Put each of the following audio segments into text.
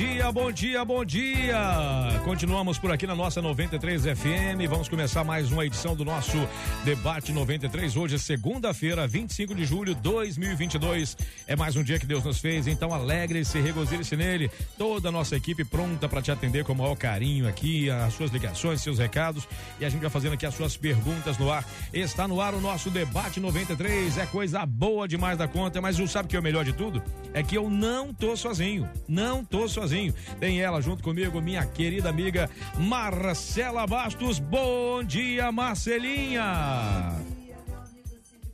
dia, bom dia, bom dia. Continuamos por aqui na nossa 93 FM. Vamos começar mais uma edição do nosso Debate 93. Hoje é segunda-feira, 25 de julho de 2022. É mais um dia que Deus nos fez, então alegre-se, regozile-se nele. Toda a nossa equipe pronta para te atender com o maior carinho aqui, as suas ligações, seus recados e a gente vai fazendo aqui as suas perguntas no ar. Está no ar o nosso Debate 93. É coisa boa demais da conta, mas sabe o que é o melhor de tudo? É que eu não tô sozinho não tô sozinho. Tem ela junto comigo, minha querida amiga Marcela Bastos. Bom dia, Marcelinha.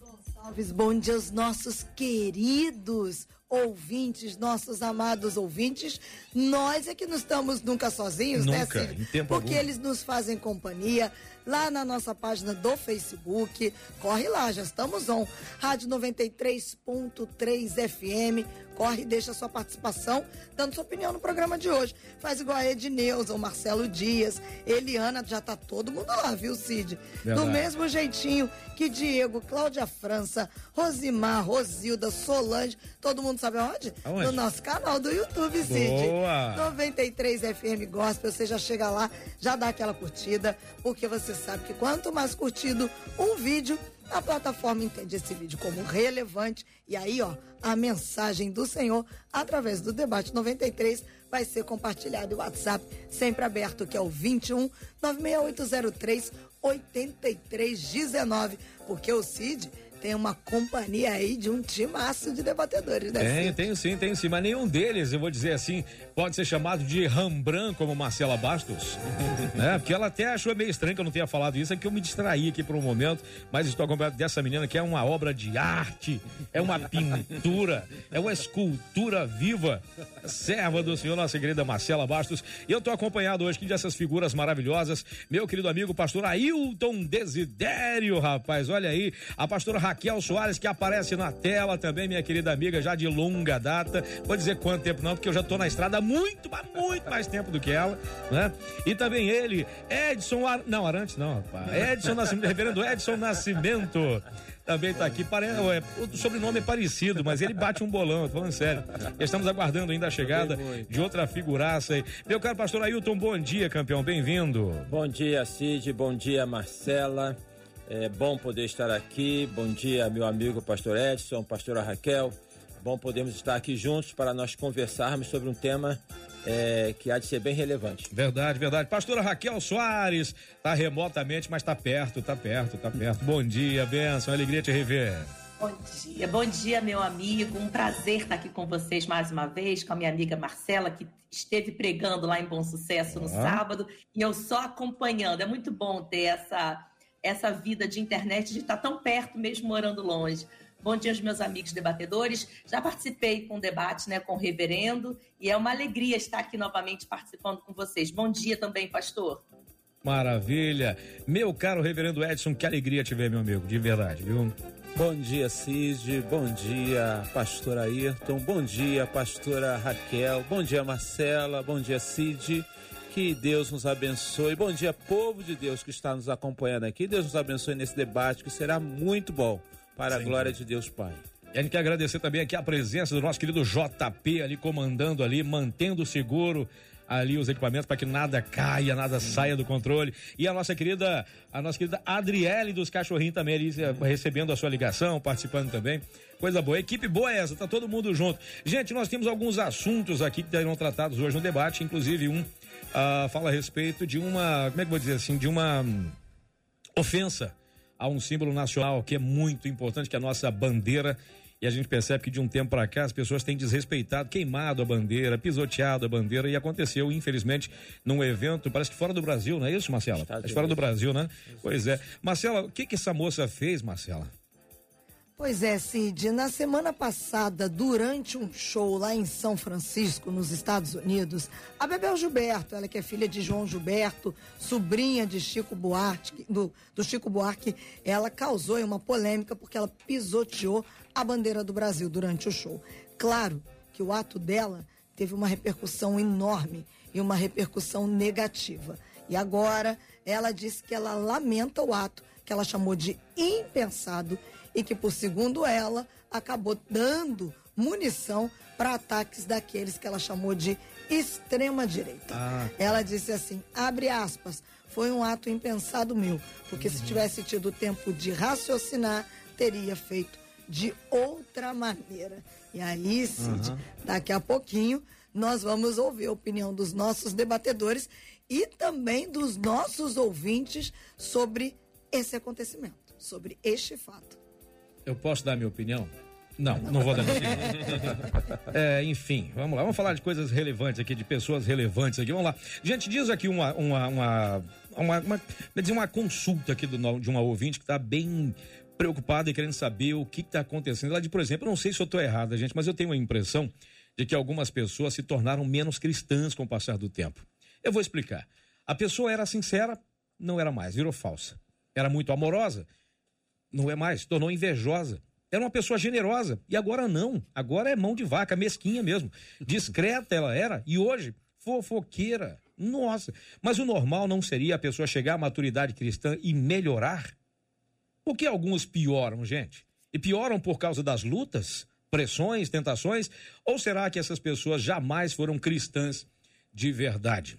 Gonçalves, bom dia aos nossos queridos ouvintes, nossos amados ouvintes. Nós é que não estamos nunca sozinhos, né, nunca, né, Cid? Em tempo Porque algum. eles nos fazem companhia lá na nossa página do Facebook. Corre lá, já estamos on. Rádio 93.3 FM. Corre e deixa sua participação, dando sua opinião no programa de hoje. Faz igual a Edneuza, o Marcelo Dias, Eliana, já tá todo mundo lá, viu, Cid? Verdade. Do mesmo jeitinho que Diego, Cláudia França, Rosimar, Rosilda, Solange, todo mundo sabe aonde? aonde? No nosso canal do YouTube, Cid. Boa. 93 FM Gospel, você já chega lá, já dá aquela curtida, porque você sabe que quanto mais curtido um vídeo, a plataforma entende esse vídeo como relevante e aí, ó, a mensagem do Senhor através do debate 93 vai ser compartilhado. O WhatsApp sempre aberto, que é o 21 96803 8319, porque o Cid tem uma companhia aí de um timaço de debatedores, né? Tem, tenho sim, tenho sim, mas nenhum deles, eu vou dizer assim, pode ser chamado de Rembrandt como Marcela Bastos, né? Porque ela até achou meio estranho que eu não tenha falado isso, é que eu me distraí aqui por um momento, mas estou acompanhado dessa menina que é uma obra de arte, é uma pintura, é uma escultura viva, serva do Senhor, nossa querida Marcela Bastos, e eu estou acompanhado hoje aqui dessas figuras maravilhosas, meu querido amigo pastor Ailton Desidério, rapaz, olha aí, a pastora Raquel Soares, que aparece na tela também, minha querida amiga, já de longa data. Vou dizer quanto tempo não, porque eu já tô na estrada há muito, mas muito mais tempo do que ela, né? E também ele, Edson, Ar... não, Arantes não, rapaz. Edson Nascimento, reverendo Edson Nascimento também está aqui. Pare... O sobrenome é parecido, mas ele bate um bolão, tô falando sério. Estamos aguardando ainda a chegada de outra figuraça aí. Meu caro pastor Ailton, bom dia, campeão, bem-vindo. Bom dia, Cid, bom dia, Marcela. É bom poder estar aqui. Bom dia, meu amigo pastor Edson, pastora Raquel. Bom podermos estar aqui juntos para nós conversarmos sobre um tema é, que há de ser bem relevante. Verdade, verdade. Pastora Raquel Soares, está remotamente, mas está perto, está perto, está perto. Bom dia, benção, alegria te rever. Bom dia, bom dia, meu amigo. Um prazer estar aqui com vocês mais uma vez, com a minha amiga Marcela, que esteve pregando lá em Bom Sucesso no ah. sábado, e eu só acompanhando. É muito bom ter essa essa vida de internet de estar tão perto, mesmo morando longe. Bom dia aos meus amigos debatedores. Já participei com o debate né, com o reverendo e é uma alegria estar aqui novamente participando com vocês. Bom dia também, pastor. Maravilha. Meu caro reverendo Edson, que alegria te ver, meu amigo, de verdade, viu? Bom dia, Cid. Bom dia, pastor Ayrton. Bom dia, pastora Raquel. Bom dia, Marcela. Bom dia, Cid. Que Deus nos abençoe. Bom dia, povo de Deus que está nos acompanhando aqui. Deus nos abençoe nesse debate que será muito bom para Sim. a glória de Deus Pai. E a gente quer agradecer também aqui a presença do nosso querido JP ali comandando ali, mantendo seguro ali os equipamentos para que nada caia, nada saia do controle. E a nossa querida, a nossa querida Adriele dos Cachorrinhos também ali eh, recebendo a sua ligação, participando também. Coisa boa. Equipe boa é essa, tá todo mundo junto. Gente, nós temos alguns assuntos aqui que serão tratados hoje no debate, inclusive um uh, fala a respeito de uma, como é que eu vou dizer assim, de uma um, ofensa a um símbolo nacional que é muito importante, que é a nossa bandeira. E a gente percebe que de um tempo para cá as pessoas têm desrespeitado, queimado a bandeira, pisoteado a bandeira. E aconteceu, infelizmente, num evento, parece que fora do Brasil, não é isso, Marcela? Parece fora do Brasil, né? Pois é. Marcela, o que que essa moça fez, Marcela? Pois é, Cid. Na semana passada, durante um show lá em São Francisco, nos Estados Unidos, a Bebel Gilberto, ela que é filha de João Gilberto, sobrinha de Chico Buarque, do, do Chico Buarque, ela causou uma polêmica porque ela pisoteou a bandeira do Brasil durante o show. Claro que o ato dela teve uma repercussão enorme e uma repercussão negativa. E agora ela disse que ela lamenta o ato que ela chamou de impensado e que, por segundo ela, acabou dando munição para ataques daqueles que ela chamou de extrema-direita. Ah. Ela disse assim: abre aspas, foi um ato impensado meu, porque uhum. se tivesse tido tempo de raciocinar, teria feito de outra maneira. E aí, Cid, uhum. daqui a pouquinho, nós vamos ouvir a opinião dos nossos debatedores e também dos nossos ouvintes sobre esse acontecimento, sobre este fato. Eu posso dar minha opinião? Não, não vou dar minha opinião. é, enfim, vamos lá. Vamos falar de coisas relevantes aqui, de pessoas relevantes aqui. Vamos lá. Gente, diz aqui uma, uma, uma, uma, uma, uma consulta aqui do, de uma ouvinte que está bem preocupada e querendo saber o que está acontecendo. Ela diz, por exemplo, eu não sei se eu estou errada, gente, mas eu tenho a impressão de que algumas pessoas se tornaram menos cristãs com o passar do tempo. Eu vou explicar. A pessoa era sincera, não era mais, virou falsa. Era muito amorosa, não é mais, tornou invejosa. Era uma pessoa generosa e agora não. Agora é mão de vaca, mesquinha mesmo. Discreta ela era e hoje fofoqueira. Nossa, mas o normal não seria a pessoa chegar à maturidade cristã e melhorar? Por que alguns pioram, gente? E pioram por causa das lutas, pressões, tentações? Ou será que essas pessoas jamais foram cristãs de verdade?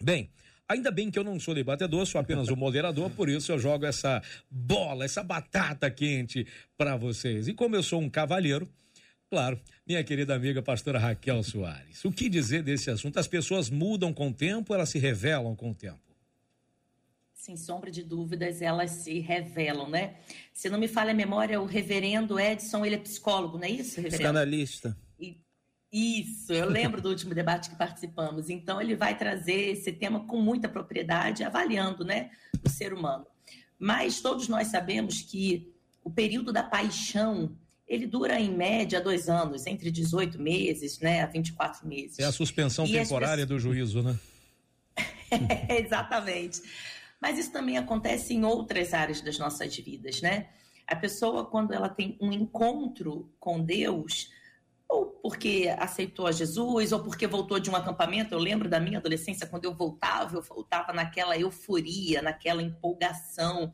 Bem, Ainda bem que eu não sou debatedor, sou apenas o moderador, por isso eu jogo essa bola, essa batata quente para vocês. E como eu sou um cavalheiro, claro, minha querida amiga pastora Raquel Soares, o que dizer desse assunto? As pessoas mudam com o tempo, elas se revelam com o tempo? Sem sombra de dúvidas, elas se revelam, né? Se não me falha a memória, o reverendo Edson, ele é psicólogo, não é isso, reverendo? Psicanalista. Isso, eu lembro do último debate que participamos. Então, ele vai trazer esse tema com muita propriedade, avaliando né, o ser humano. Mas todos nós sabemos que o período da paixão ele dura em média dois anos, entre 18 meses né, a 24 meses. É a suspensão e temporária pessoas... do juízo, né? é, exatamente. Mas isso também acontece em outras áreas das nossas vidas, né? A pessoa, quando ela tem um encontro com Deus, ou porque aceitou a Jesus, ou porque voltou de um acampamento. Eu lembro da minha adolescência, quando eu voltava, eu voltava naquela euforia, naquela empolgação.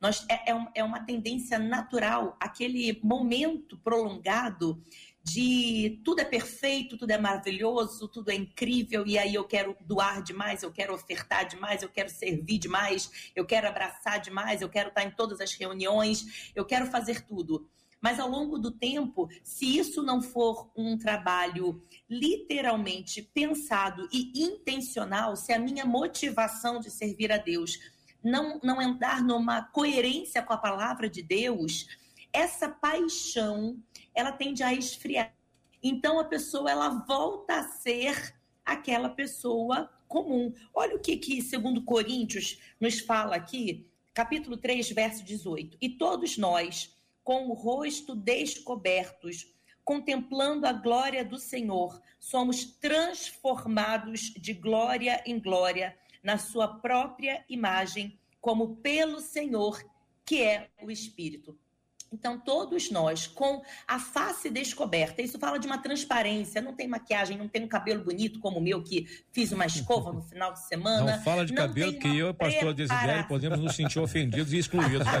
Nós, é, é, é uma tendência natural, aquele momento prolongado de tudo é perfeito, tudo é maravilhoso, tudo é incrível, e aí eu quero doar demais, eu quero ofertar demais, eu quero servir demais, eu quero abraçar demais, eu quero estar em todas as reuniões, eu quero fazer tudo. Mas ao longo do tempo, se isso não for um trabalho literalmente pensado e intencional, se a minha motivação de servir a Deus não, não andar numa coerência com a palavra de Deus, essa paixão ela tende a esfriar. Então a pessoa ela volta a ser aquela pessoa comum. Olha o que que segundo Coríntios nos fala aqui, capítulo 3, verso 18. E todos nós com o rosto descobertos, contemplando a glória do Senhor, somos transformados de glória em glória na sua própria imagem, como pelo Senhor, que é o Espírito. Então, todos nós, com a face descoberta, isso fala de uma transparência, não tem maquiagem, não tem um cabelo bonito como o meu, que fiz uma escova no final de semana. Não fala de não cabelo, que eu e o pastor Desidério podemos nos sentir ofendidos e excluídos da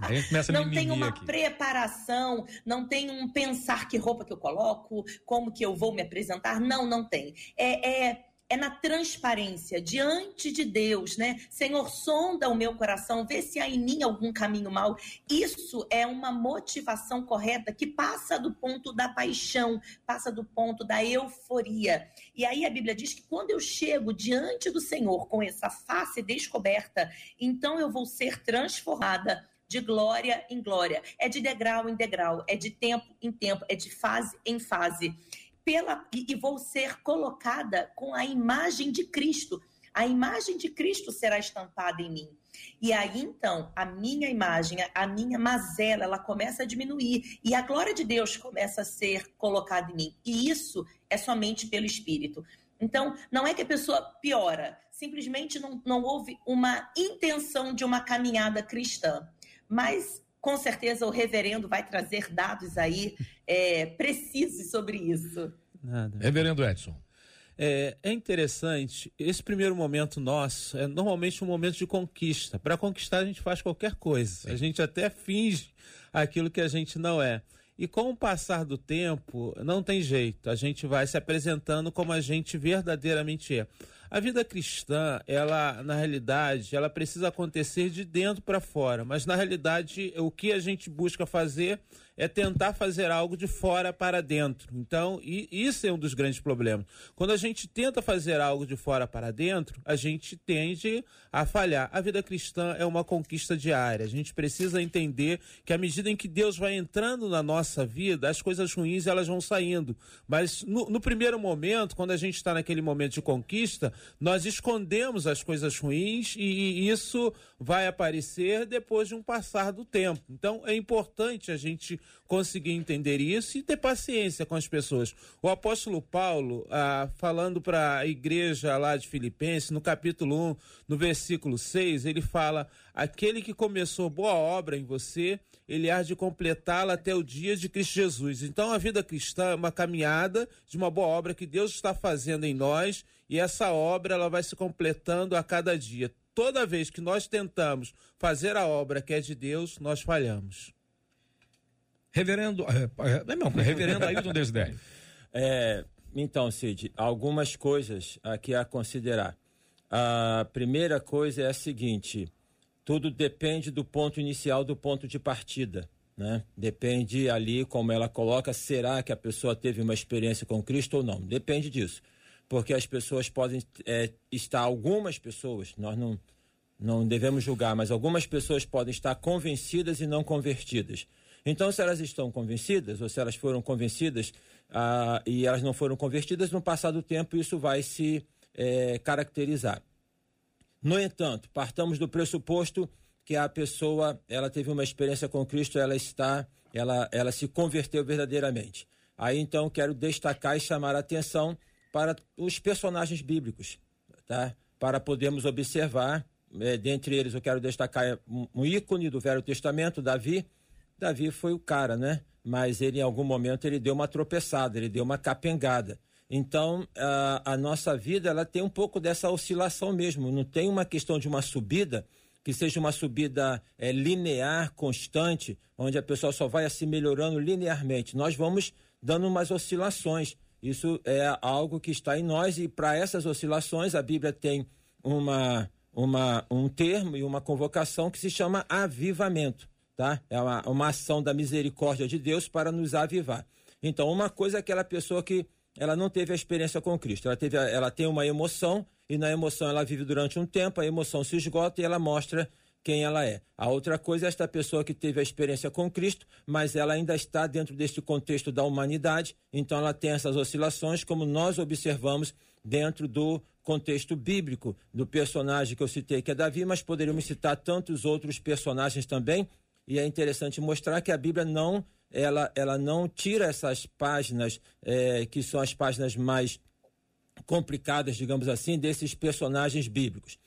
a gente começa a Não tem uma aqui. preparação, não tem um pensar que roupa que eu coloco, como que eu vou me apresentar. Não, não tem. é, é é na transparência diante de Deus, né? Senhor, sonda o meu coração, vê se há em mim algum caminho mau. Isso é uma motivação correta que passa do ponto da paixão, passa do ponto da euforia. E aí a Bíblia diz que quando eu chego diante do Senhor com essa face descoberta, então eu vou ser transformada de glória em glória. É de degrau em degrau, é de tempo em tempo, é de fase em fase pela e vou ser colocada com a imagem de Cristo. A imagem de Cristo será estampada em mim. E aí então, a minha imagem, a minha mazela, ela começa a diminuir e a glória de Deus começa a ser colocada em mim. E isso é somente pelo Espírito. Então, não é que a pessoa piora, simplesmente não, não houve uma intenção de uma caminhada cristã. Mas, com certeza, o reverendo vai trazer dados aí é, precisos sobre isso. Nada. Reverendo Edson. É, é, interessante, esse primeiro momento nosso é normalmente um momento de conquista. Para conquistar, a gente faz qualquer coisa. Sim. A gente até finge aquilo que a gente não é. E com o passar do tempo, não tem jeito, a gente vai se apresentando como a gente verdadeiramente é. A vida cristã, ela, na realidade, ela precisa acontecer de dentro para fora, mas na realidade, o que a gente busca fazer é tentar fazer algo de fora para dentro. Então, isso é um dos grandes problemas. Quando a gente tenta fazer algo de fora para dentro, a gente tende a falhar. A vida cristã é uma conquista diária. A gente precisa entender que à medida em que Deus vai entrando na nossa vida, as coisas ruins elas vão saindo. Mas no, no primeiro momento, quando a gente está naquele momento de conquista, nós escondemos as coisas ruins e, e isso vai aparecer depois de um passar do tempo. Então, é importante a gente conseguir entender isso e ter paciência com as pessoas. O apóstolo Paulo, ah, falando para a igreja lá de Filipenses, no capítulo 1, no versículo 6, ele fala: Aquele que começou boa obra em você, ele há de completá-la até o dia de Cristo Jesus. Então, a vida cristã é uma caminhada de uma boa obra que Deus está fazendo em nós e essa obra ela vai se completando a cada dia. Toda vez que nós tentamos fazer a obra que é de Deus, nós falhamos. Reverendo. É, é, não, reverendo Ailton Desidério. É, então, Cid, algumas coisas aqui a considerar. A primeira coisa é a seguinte: tudo depende do ponto inicial, do ponto de partida. Né? Depende ali como ela coloca, será que a pessoa teve uma experiência com Cristo ou não? Depende disso. Porque as pessoas podem é, estar, algumas pessoas, nós não, não devemos julgar, mas algumas pessoas podem estar convencidas e não convertidas. Então, se elas estão convencidas, ou se elas foram convencidas ah, e elas não foram convertidas, no passar do tempo isso vai se é, caracterizar. No entanto, partamos do pressuposto que a pessoa ela teve uma experiência com Cristo, ela está, ela, ela se converteu verdadeiramente. Aí então quero destacar e chamar a atenção para os personagens bíblicos, tá? Para podermos observar, é, dentre eles eu quero destacar um, um ícone do Velho Testamento, Davi, Davi foi o cara, né? Mas ele, em algum momento, ele deu uma tropeçada, ele deu uma capengada. Então, a, a nossa vida, ela tem um pouco dessa oscilação mesmo. Não tem uma questão de uma subida que seja uma subida é, linear, constante, onde a pessoa só vai se melhorando linearmente. Nós vamos dando umas oscilações. Isso é algo que está em nós e para essas oscilações a Bíblia tem uma, uma, um termo e uma convocação que se chama avivamento tá? É uma, uma ação da misericórdia de Deus para nos avivar. Então, uma coisa é aquela pessoa que ela não teve a experiência com Cristo. Ela, teve, ela tem uma emoção e na emoção ela vive durante um tempo, a emoção se esgota e ela mostra quem ela é. A outra coisa é esta pessoa que teve a experiência com Cristo, mas ela ainda está dentro deste contexto da humanidade, então ela tem essas oscilações, como nós observamos dentro do contexto bíblico do personagem que eu citei, que é Davi, mas poderíamos citar tantos outros personagens também e é interessante mostrar que a Bíblia não ela, ela não tira essas páginas é, que são as páginas mais complicadas, digamos assim, desses personagens bíblicos.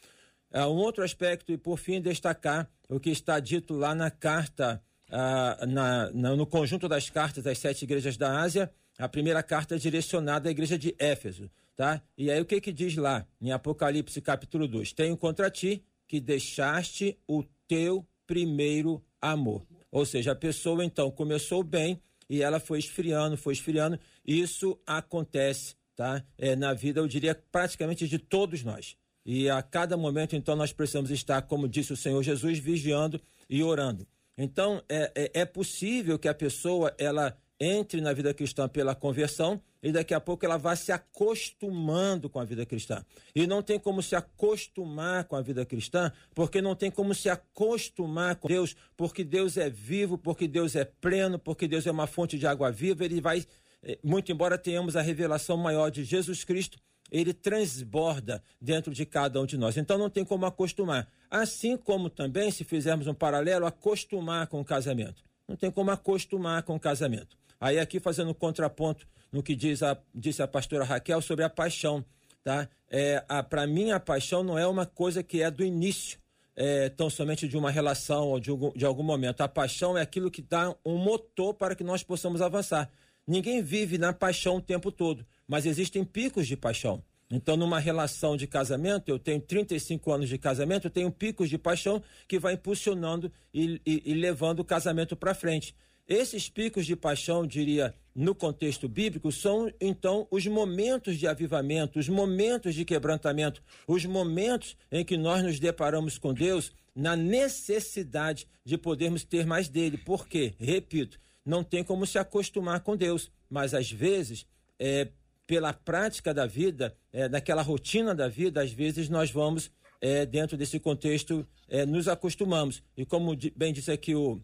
É, um outro aspecto, e por fim, destacar o que está dito lá na carta, ah, na, no conjunto das cartas das sete igrejas da Ásia, a primeira carta é direcionada à igreja de Éfeso. Tá? E aí o que, que diz lá em Apocalipse capítulo 2? Tenho contra ti que deixaste o teu primeiro amor. Ou seja, a pessoa então começou bem e ela foi esfriando, foi esfriando. Isso acontece, tá? É, na vida, eu diria, praticamente de todos nós. E a cada momento, então, nós precisamos estar, como disse o Senhor Jesus, vigiando e orando. Então, é, é, é possível que a pessoa ela entre na vida cristã pela conversão e daqui a pouco ela vai se acostumando com a vida cristã. E não tem como se acostumar com a vida cristã, porque não tem como se acostumar com Deus, porque Deus é vivo, porque Deus é pleno, porque Deus é uma fonte de água viva, ele vai, eh, muito embora tenhamos a revelação maior de Jesus Cristo, ele transborda dentro de cada um de nós. Então não tem como acostumar. Assim como também, se fizermos um paralelo, acostumar com o casamento. Não tem como acostumar com o casamento. Aí aqui fazendo um contraponto no que diz a, disse a pastora Raquel sobre a paixão. Tá? É, Para mim, a paixão não é uma coisa que é do início é, tão somente de uma relação ou de, de algum momento. A paixão é aquilo que dá um motor para que nós possamos avançar. Ninguém vive na paixão o tempo todo, mas existem picos de paixão. Então, numa relação de casamento, eu tenho 35 anos de casamento, eu tenho picos de paixão que vai impulsionando e, e, e levando o casamento para frente. Esses picos de paixão, diria, no contexto bíblico, são então os momentos de avivamento, os momentos de quebrantamento, os momentos em que nós nos deparamos com Deus na necessidade de podermos ter mais dele. Por quê? Repito, não tem como se acostumar com Deus, mas às vezes, é, pela prática da vida, é, daquela rotina da vida, às vezes nós vamos, é, dentro desse contexto, é, nos acostumamos. E como bem disse aqui o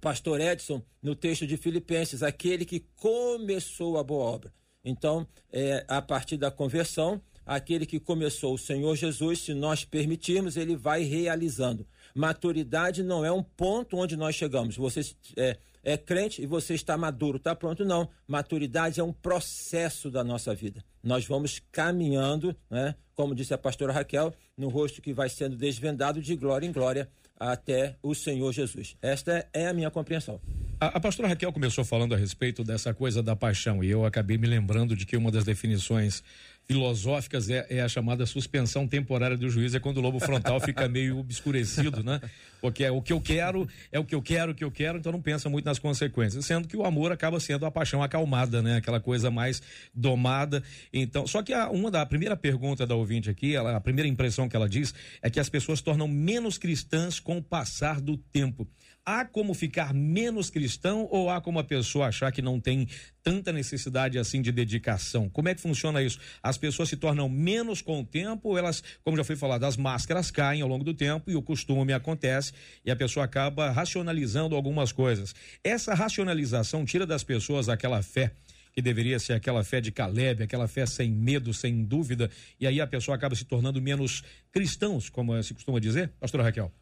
pastor Edson no texto de Filipenses, aquele que começou a boa obra. Então, é, a partir da conversão, aquele que começou o Senhor Jesus, se nós permitirmos, ele vai realizando. Maturidade não é um ponto onde nós chegamos. Você é, é crente e você está maduro, está pronto? Não. Maturidade é um processo da nossa vida. Nós vamos caminhando, né? como disse a pastora Raquel, no rosto que vai sendo desvendado de glória em glória até o Senhor Jesus. Esta é a minha compreensão. A, a, pastora Raquel começou falando a respeito dessa coisa da paixão e eu acabei me lembrando de que uma das definições filosóficas é, é, a chamada suspensão temporária do juiz, é quando o lobo frontal fica meio obscurecido, né? Porque é o que eu quero, é o que eu quero, o que eu quero, então não pensa muito nas consequências. Sendo que o amor acaba sendo a paixão acalmada, né? Aquela coisa mais domada. Então, só que a, uma da a primeira pergunta da ouvinte aqui, ela, a primeira impressão que ela diz é que as pessoas tornam menos cristãs com o passar do tempo. Há como ficar menos cristão ou há como a pessoa achar que não tem tanta necessidade assim de dedicação? Como é que funciona isso? As pessoas se tornam menos com o tempo elas, como já foi falado, as máscaras caem ao longo do tempo e o costume acontece e a pessoa acaba racionalizando algumas coisas. Essa racionalização tira das pessoas aquela fé que deveria ser aquela fé de Caleb, aquela fé sem medo, sem dúvida, e aí a pessoa acaba se tornando menos cristãos, como se costuma dizer? Pastora Raquel.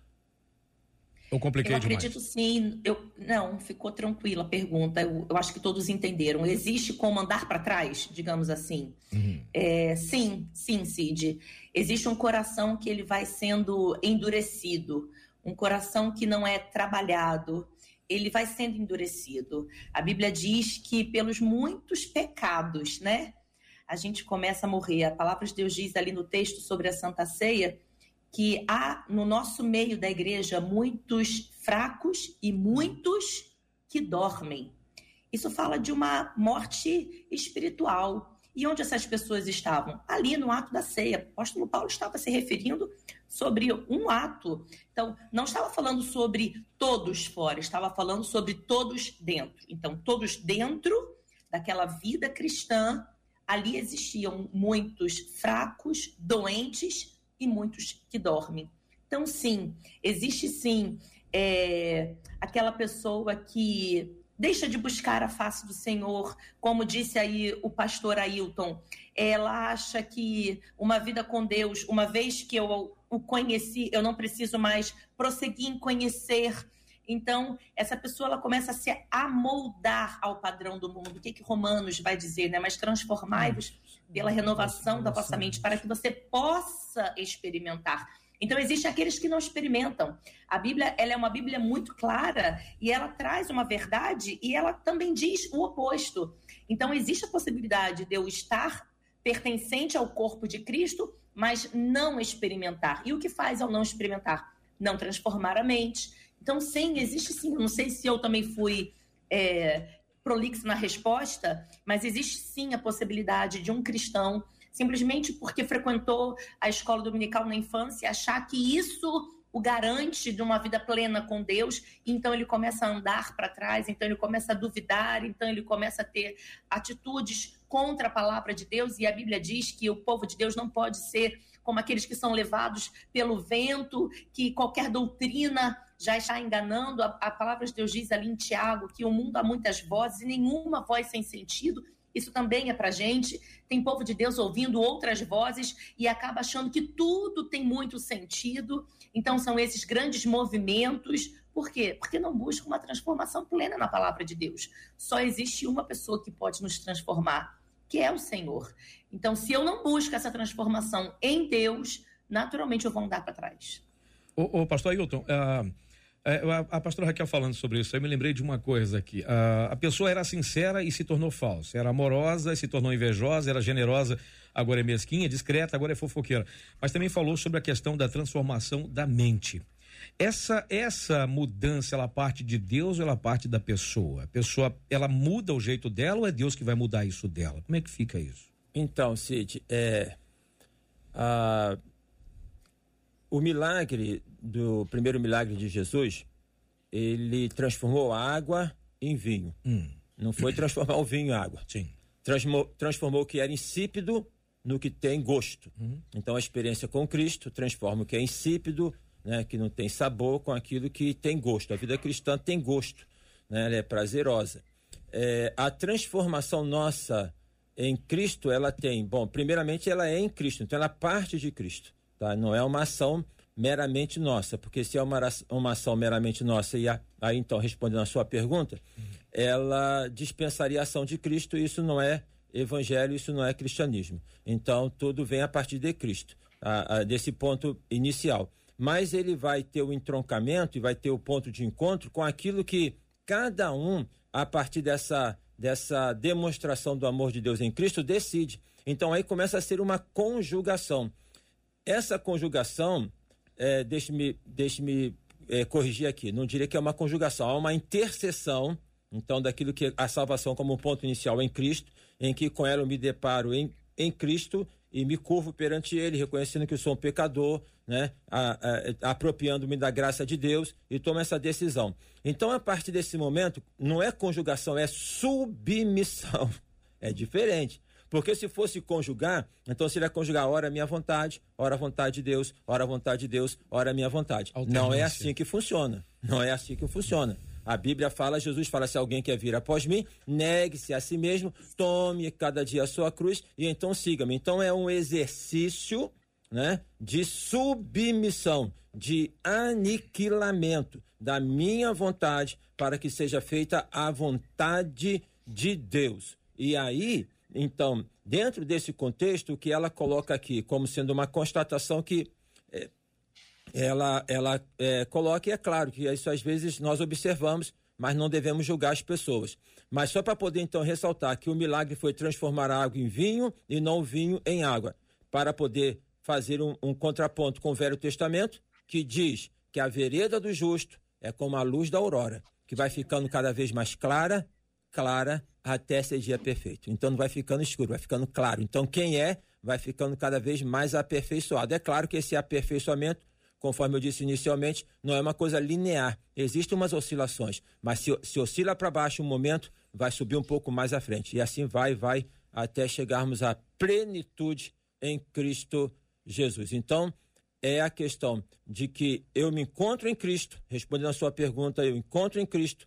Eu compliquei eu acredito demais. sim. Eu, não, ficou tranquila a pergunta. Eu, eu acho que todos entenderam. Existe como andar para trás, digamos assim? Uhum. É, sim, sim, Cid. Existe um coração que ele vai sendo endurecido, um coração que não é trabalhado, ele vai sendo endurecido. A Bíblia diz que pelos muitos pecados, né? A gente começa a morrer. A palavra de Deus diz ali no texto sobre a Santa Ceia que há no nosso meio da igreja muitos fracos e muitos que dormem. Isso fala de uma morte espiritual. E onde essas pessoas estavam? Ali no ato da ceia. O apóstolo Paulo estava se referindo sobre um ato. Então, não estava falando sobre todos fora, estava falando sobre todos dentro. Então, todos dentro daquela vida cristã, ali existiam muitos fracos, doentes, e muitos que dormem. Então, sim, existe sim é, aquela pessoa que deixa de buscar a face do Senhor, como disse aí o pastor Ailton. Ela acha que uma vida com Deus, uma vez que eu o conheci, eu não preciso mais prosseguir em conhecer. Então, essa pessoa ela começa a se amoldar ao padrão do mundo. O que, que Romanos vai dizer, né? Mas transformai-vos pela renovação da vossa mente, para que você possa experimentar. Então, existem aqueles que não experimentam. A Bíblia ela é uma Bíblia muito clara e ela traz uma verdade e ela também diz o oposto. Então, existe a possibilidade de eu estar pertencente ao corpo de Cristo, mas não experimentar. E o que faz ao não experimentar? Não transformar a mente. Então, sim, existe sim. Não sei se eu também fui é, prolixo na resposta, mas existe sim a possibilidade de um cristão, simplesmente porque frequentou a escola dominical na infância, achar que isso o garante de uma vida plena com Deus, então ele começa a andar para trás, então ele começa a duvidar, então ele começa a ter atitudes contra a palavra de Deus, e a Bíblia diz que o povo de Deus não pode ser como aqueles que são levados pelo vento, que qualquer doutrina já está enganando. A, a palavra de Deus diz ali em Tiago que o mundo há muitas vozes e nenhuma voz sem sentido. Isso também é para gente. Tem povo de Deus ouvindo outras vozes e acaba achando que tudo tem muito sentido. Então, são esses grandes movimentos. Por quê? Porque não busca uma transformação plena na palavra de Deus. Só existe uma pessoa que pode nos transformar, que é o Senhor. Então, se eu não busco essa transformação em Deus, naturalmente eu vou andar para trás. Ô, pastor Ailton, uh, a, a, pastora Raquel falando sobre isso, eu me lembrei de uma coisa aqui. A pessoa era sincera e se tornou falsa. Era amorosa e se tornou invejosa, era generosa, agora é mesquinha, discreta, agora é fofoqueira. Mas também falou sobre a questão da transformação da mente. Essa essa mudança, ela parte de Deus ou ela parte da pessoa? A pessoa, ela muda o jeito dela ou é Deus que vai mudar isso dela? Como é que fica isso? Então, Cid, é, a, o milagre do primeiro milagre de Jesus, ele transformou água em vinho. Hum. Não foi transformar o vinho em água. Sim. Transformou, transformou o que era insípido no que tem gosto. Hum. Então a experiência com Cristo transforma o que é insípido, né, que não tem sabor, com aquilo que tem gosto. A vida cristã tem gosto, né, ela é prazerosa. É, a transformação nossa em Cristo, ela tem, bom, primeiramente ela é em Cristo, então ela parte de Cristo. Tá? Não é uma ação meramente nossa, porque se é uma, uma ação meramente nossa, e aí então, respondendo a sua pergunta, ela dispensaria a ação de Cristo, e isso não é evangelho, isso não é cristianismo. Então, tudo vem a partir de Cristo, a, a, desse ponto inicial. Mas ele vai ter o entroncamento e vai ter o ponto de encontro com aquilo que cada um, a partir dessa, dessa demonstração do amor de Deus em Cristo, decide. Então, aí começa a ser uma conjugação. Essa conjugação, é, deixe-me deixe é, corrigir aqui, não diria que é uma conjugação, é uma interseção, então, daquilo que a salvação como um ponto inicial em Cristo, em que com ela eu me deparo em, em Cristo e me curvo perante Ele, reconhecendo que eu sou um pecador, né, apropriando-me da graça de Deus e tomo essa decisão. Então, a partir desse momento, não é conjugação, é submissão. É diferente. Porque se fosse conjugar, então seria conjugar ora a minha vontade, ora a vontade de Deus, ora a vontade de Deus, ora a minha vontade. Não é assim que funciona. Não é assim que funciona. A Bíblia fala, Jesus fala: se alguém quer vir após mim, negue-se a si mesmo, tome cada dia a sua cruz e então siga-me. Então é um exercício né, de submissão, de aniquilamento da minha vontade para que seja feita a vontade de Deus. E aí então, dentro desse contexto, o que ela coloca aqui como sendo uma constatação que é, ela, ela é, coloca, e é claro que isso às vezes nós observamos, mas não devemos julgar as pessoas. Mas só para poder então ressaltar que o milagre foi transformar a água em vinho e não o vinho em água, para poder fazer um, um contraponto com o Velho Testamento, que diz que a vereda do justo é como a luz da aurora, que vai ficando cada vez mais clara, clara até ser dia perfeito. Então não vai ficando escuro, vai ficando claro. Então quem é vai ficando cada vez mais aperfeiçoado. É claro que esse aperfeiçoamento, conforme eu disse inicialmente, não é uma coisa linear. Existem umas oscilações, mas se, se oscila para baixo um momento, vai subir um pouco mais à frente. E assim vai, vai, até chegarmos à plenitude em Cristo Jesus. Então, é a questão de que eu me encontro em Cristo, respondendo a sua pergunta, eu encontro em Cristo,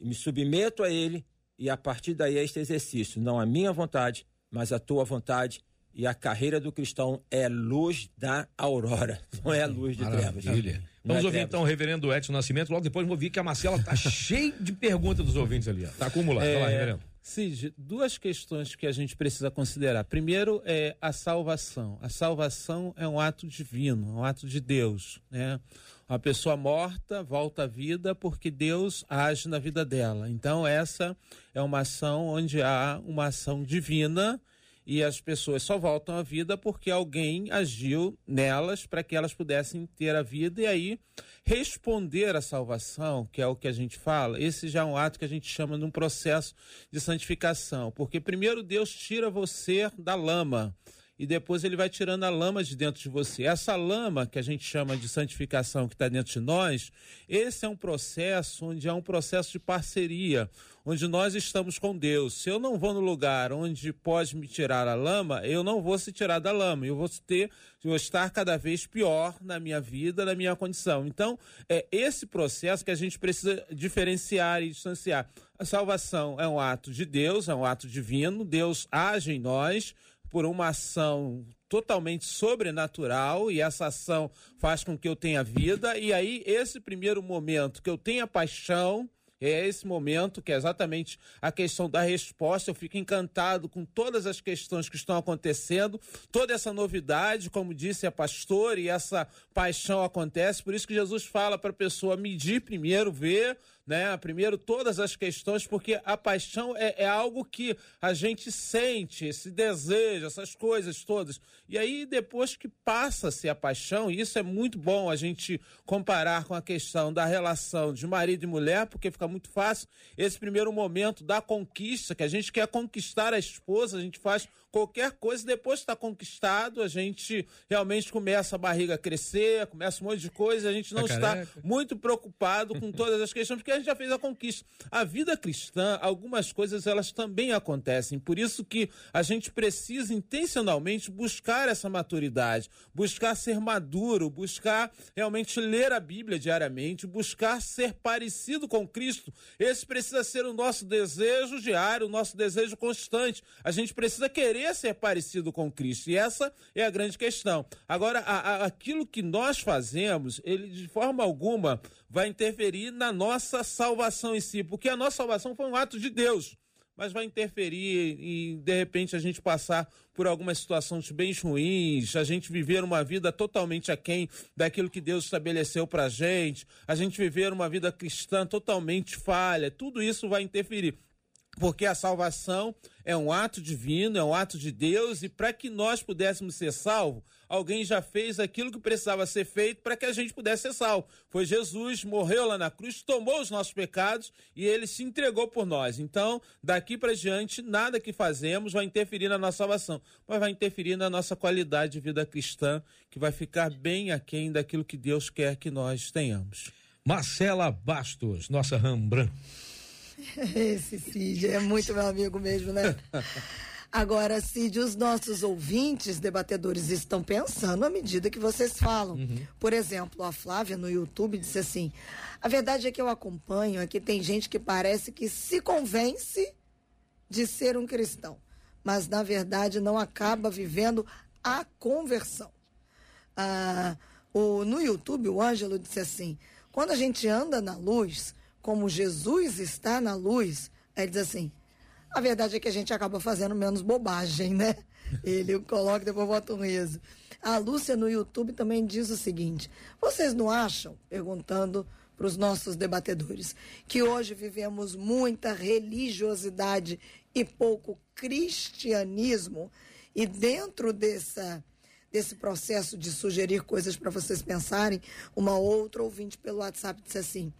me submeto a Ele, e a partir daí é este exercício, não a minha vontade, mas a tua vontade. E a carreira do cristão é luz da aurora, não é luz de Maravilha. trevas. Vamos é ouvir trevas. então o reverendo Edson Nascimento, logo depois vamos ouvir que a Marcela está cheia de perguntas dos ouvintes ali, está acumulado. É... Vai lá, reverendo. Cid, duas questões que a gente precisa considerar. Primeiro é a salvação. A salvação é um ato divino, um ato de Deus. Né? A pessoa morta volta à vida porque Deus age na vida dela. Então, essa é uma ação onde há uma ação divina e as pessoas só voltam à vida porque alguém agiu nelas para que elas pudessem ter a vida e aí responder à salvação, que é o que a gente fala, esse já é um ato que a gente chama de um processo de santificação, porque primeiro Deus tira você da lama e depois ele vai tirando a lama de dentro de você. Essa lama que a gente chama de santificação que está dentro de nós, esse é um processo onde é um processo de parceria, onde nós estamos com Deus. Se eu não vou no lugar onde pode me tirar a lama, eu não vou se tirar da lama. Eu vou ter, eu vou estar cada vez pior na minha vida, na minha condição. Então, é esse processo que a gente precisa diferenciar e distanciar. A salvação é um ato de Deus, é um ato divino. Deus age em nós por uma ação totalmente sobrenatural e essa ação faz com que eu tenha vida. E aí, esse primeiro momento que eu tenha paixão, é esse momento que é exatamente a questão da resposta. Eu fico encantado com todas as questões que estão acontecendo, toda essa novidade, como disse a pastora, e essa paixão acontece. Por isso que Jesus fala para a pessoa medir primeiro, ver né? Primeiro, todas as questões, porque a paixão é, é, algo que a gente sente, esse desejo, essas coisas todas. E aí, depois que passa-se a paixão, e isso é muito bom a gente comparar com a questão da relação de marido e mulher, porque fica muito fácil esse primeiro momento da conquista, que a gente quer conquistar a esposa, a gente faz qualquer coisa, depois que está conquistado, a gente realmente começa a barriga a crescer, começa um monte de coisa, a gente não está muito preocupado com todas as questões, porque a gente já fez a conquista. A vida cristã, algumas coisas elas também acontecem, por isso que a gente precisa intencionalmente buscar essa maturidade, buscar ser maduro, buscar realmente ler a Bíblia diariamente, buscar ser parecido com Cristo. Esse precisa ser o nosso desejo diário, o nosso desejo constante. A gente precisa querer querer ser parecido com Cristo. E essa é a grande questão. Agora, a, a, aquilo que nós fazemos, ele de forma alguma vai interferir na nossa salvação em si, porque a nossa salvação foi um ato de Deus mas vai interferir e de repente a gente passar por algumas situações bem ruins, a gente viver uma vida totalmente aquém daquilo que Deus estabeleceu para gente, a gente viver uma vida cristã totalmente falha, tudo isso vai interferir porque a salvação é um ato divino, é um ato de Deus, e para que nós pudéssemos ser salvos, alguém já fez aquilo que precisava ser feito para que a gente pudesse ser salvo. Foi Jesus, morreu lá na cruz, tomou os nossos pecados e ele se entregou por nós. Então, daqui para diante, nada que fazemos vai interferir na nossa salvação, mas vai interferir na nossa qualidade de vida cristã, que vai ficar bem aquém daquilo que Deus quer que nós tenhamos. Marcela Bastos, nossa Rembrandt. Esse Cid é muito meu amigo mesmo, né? Agora, Cid, os nossos ouvintes, debatedores, estão pensando à medida que vocês falam. Uhum. Por exemplo, a Flávia no YouTube disse assim: a verdade é que eu acompanho é que tem gente que parece que se convence de ser um cristão, mas na verdade não acaba vivendo a conversão. Ah, o, no YouTube, o Ângelo disse assim: quando a gente anda na luz, como Jesus está na luz, ele diz assim: a verdade é que a gente acaba fazendo menos bobagem, né? Ele coloca depois bota um riso. A Lúcia no YouTube também diz o seguinte: vocês não acham, perguntando para os nossos debatedores, que hoje vivemos muita religiosidade e pouco cristianismo? E dentro dessa, desse processo de sugerir coisas para vocês pensarem, uma outra ouvinte pelo WhatsApp disse assim: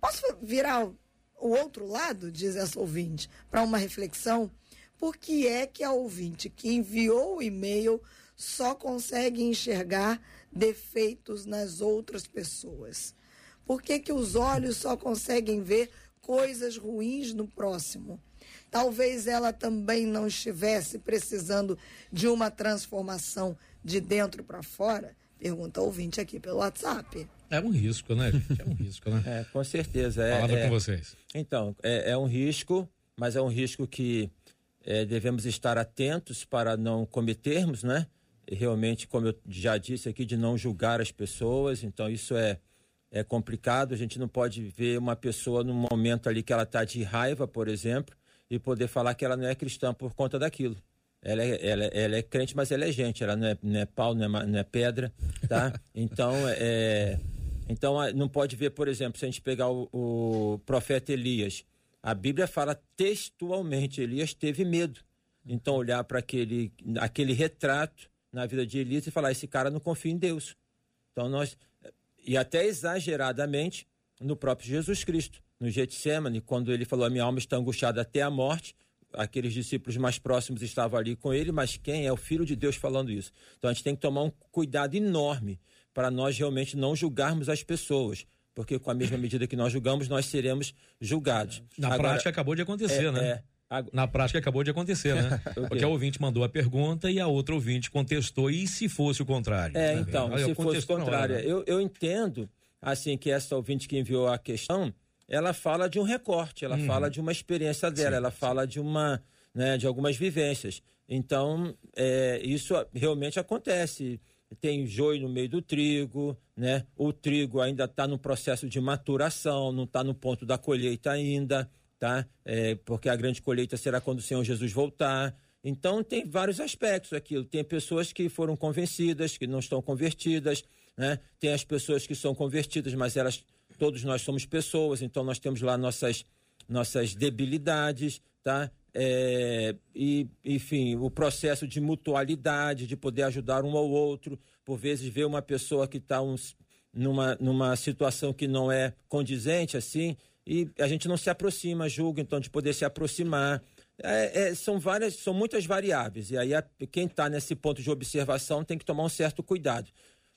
Posso virar o outro lado, diz essa ouvinte, para uma reflexão? Por que é que a ouvinte que enviou o e-mail só consegue enxergar defeitos nas outras pessoas? Por que, que os olhos só conseguem ver coisas ruins no próximo? Talvez ela também não estivesse precisando de uma transformação de dentro para fora? Pergunta a ouvinte aqui pelo WhatsApp. É um risco, né, gente? É um risco, né? É, com certeza. É, Palavra é, com vocês. Então, é, é, um risco, mas é um risco que é, devemos estar atentos para não cometermos, né? E realmente, como eu já disse aqui, de não julgar as pessoas. Então, isso é, é complicado. A gente não pode ver uma pessoa num momento ali que ela está de raiva, por exemplo, e poder falar que ela não é cristã por conta daquilo. Ela é, ela, ela é crente, mas ela é gente, ela não é, não é pau, não é, não é pedra, tá? Então, é, então, não pode ver, por exemplo, se a gente pegar o, o profeta Elias, a Bíblia fala textualmente, Elias teve medo. Então, olhar para aquele, aquele retrato na vida de Elias e falar: esse cara não confia em Deus. Então, nós. E até exageradamente no próprio Jesus Cristo, no Getsemane, quando ele falou: a minha alma está angustiada até a morte. aqueles discípulos mais próximos estavam ali com ele, mas quem é o Filho de Deus falando isso? Então a gente tem que tomar um cuidado enorme para nós realmente não julgarmos as pessoas, porque com a mesma medida que nós julgamos, nós seremos julgados. Na Agora, prática acabou de acontecer, é, né? É, na prática acabou de acontecer, né? Porque a ouvinte mandou a pergunta e a outra ouvinte contestou. E se fosse o contrário? É, né? então, se fosse o contrário. Hora, né? eu, eu entendo, assim, que essa ouvinte que enviou a questão, ela fala de um recorte, ela hum. fala de uma experiência dela, sim, ela sim. fala de uma, né, de algumas vivências. Então, é, isso realmente acontece. Tem joio no meio do trigo, né? O trigo ainda está no processo de maturação, não está no ponto da colheita ainda tá? É, porque a grande colheita será quando o Senhor Jesus voltar. Então tem vários aspectos aquilo. Tem pessoas que foram convencidas, que não estão convertidas, né? Tem as pessoas que são convertidas, mas elas, todos nós somos pessoas, então nós temos lá nossas nossas debilidades, tá? É, e, enfim, o processo de mutualidade, de poder ajudar um ao outro. Por vezes, ver uma pessoa que está numa, numa situação que não é condizente, assim, e a gente não se aproxima, julga, então, de poder se aproximar. É, é, são várias, são muitas variáveis. E aí a, quem está nesse ponto de observação tem que tomar um certo cuidado.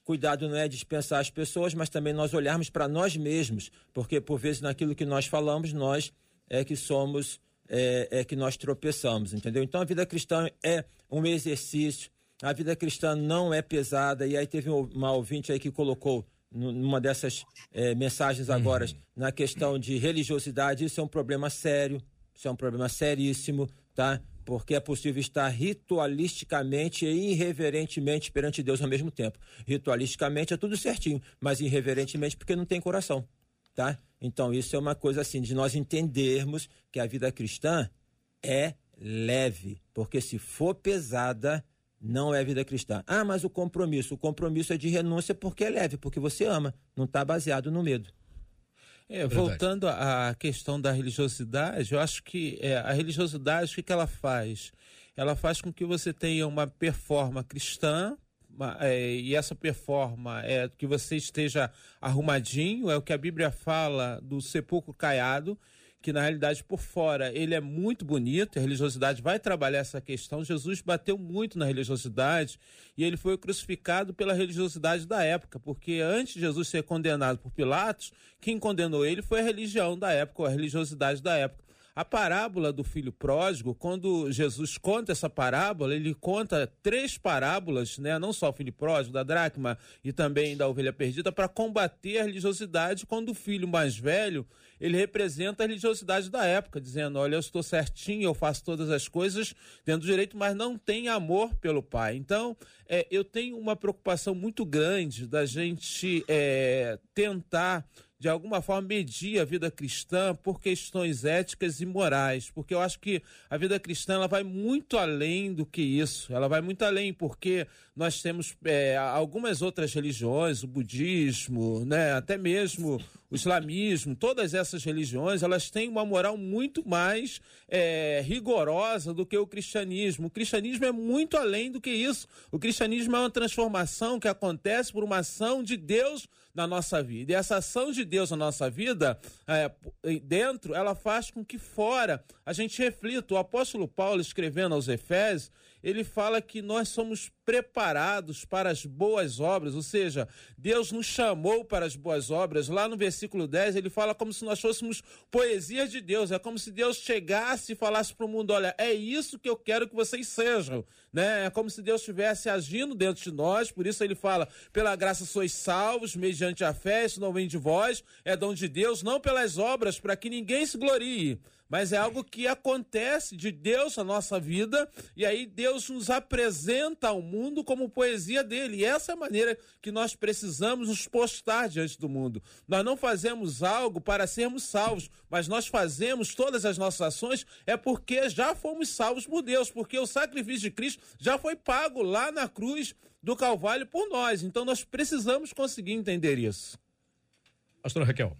Cuidado não é dispensar as pessoas, mas também nós olharmos para nós mesmos, porque por vezes naquilo que nós falamos, nós é que somos, é, é que nós tropeçamos, entendeu? Então a vida cristã é um exercício, a vida cristã não é pesada. E aí teve uma ouvinte aí que colocou numa dessas é, mensagens agora, uhum. na questão de religiosidade, isso é um problema sério, isso é um problema seríssimo, tá? Porque é possível estar ritualisticamente e irreverentemente perante Deus ao mesmo tempo. Ritualisticamente é tudo certinho, mas irreverentemente porque não tem coração, tá? Então isso é uma coisa assim de nós entendermos que a vida cristã é leve, porque se for pesada, não é vida cristã. Ah, mas o compromisso. O compromisso é de renúncia porque é leve, porque você ama, não está baseado no medo. É, voltando à questão da religiosidade, eu acho que é, a religiosidade, o que, que ela faz? Ela faz com que você tenha uma performance cristã, é, e essa performance é que você esteja arrumadinho, é o que a Bíblia fala do sepulcro caiado, que na realidade por fora ele é muito bonito, a religiosidade vai trabalhar essa questão. Jesus bateu muito na religiosidade e ele foi crucificado pela religiosidade da época, porque antes de Jesus ser condenado por Pilatos, quem condenou ele foi a religião da época, a religiosidade da época. A parábola do filho pródigo, quando Jesus conta essa parábola, ele conta três parábolas, né? não só o filho pródigo, da dracma e também da ovelha perdida, para combater a religiosidade quando o filho mais velho ele representa a religiosidade da época, dizendo: olha, eu estou certinho, eu faço todas as coisas dentro do direito, mas não tem amor pelo pai. Então, é, eu tenho uma preocupação muito grande da gente é, tentar de alguma forma medir a vida cristã por questões éticas e morais, porque eu acho que a vida cristã ela vai muito além do que isso, ela vai muito além porque nós temos é, algumas outras religiões, o budismo, né, até mesmo o islamismo, todas essas religiões, elas têm uma moral muito mais é, rigorosa do que o cristianismo. O cristianismo é muito além do que isso. O cristianismo é uma transformação que acontece por uma ação de Deus na nossa vida. E essa ação de Deus na nossa vida, é, dentro, ela faz com que fora a gente reflita. O apóstolo Paulo, escrevendo aos Efésios, ele fala que nós somos preparados para as boas obras, ou seja, Deus nos chamou para as boas obras. Lá no versículo 10, ele fala como se nós fôssemos poesia de Deus, é como se Deus chegasse e falasse para o mundo: olha, é isso que eu quero que vocês sejam. Né? É como se Deus estivesse agindo dentro de nós, por isso ele fala: pela graça sois salvos, mediante a fé, isso não vem de vós, é dom de Deus, não pelas obras, para que ninguém se glorie mas é algo que acontece de Deus na nossa vida, e aí Deus nos apresenta ao mundo como poesia dele. E essa é a maneira que nós precisamos nos postar diante do mundo. Nós não fazemos algo para sermos salvos, mas nós fazemos todas as nossas ações é porque já fomos salvos por Deus, porque o sacrifício de Cristo já foi pago lá na cruz do Calvário por nós. Então nós precisamos conseguir entender isso. Pastor Raquel.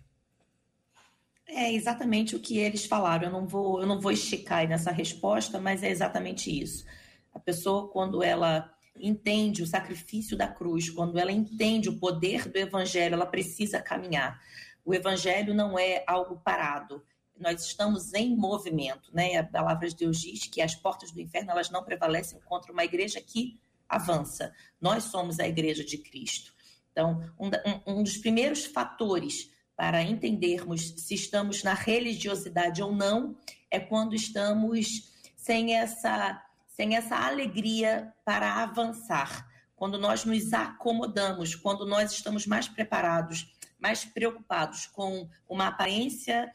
É exatamente o que eles falaram. Eu não vou, eu não vou esticar nessa resposta, mas é exatamente isso. A pessoa, quando ela entende o sacrifício da cruz, quando ela entende o poder do evangelho, ela precisa caminhar. O evangelho não é algo parado. nós estamos em movimento, né? A palavra de Deus diz que as portas do inferno elas não prevalecem contra uma igreja que avança. Nós somos a igreja de Cristo. Então, um, um, um dos primeiros fatores para entendermos se estamos na religiosidade ou não é quando estamos sem essa, sem essa alegria para avançar, quando nós nos acomodamos, quando nós estamos mais preparados, mais preocupados com uma aparência.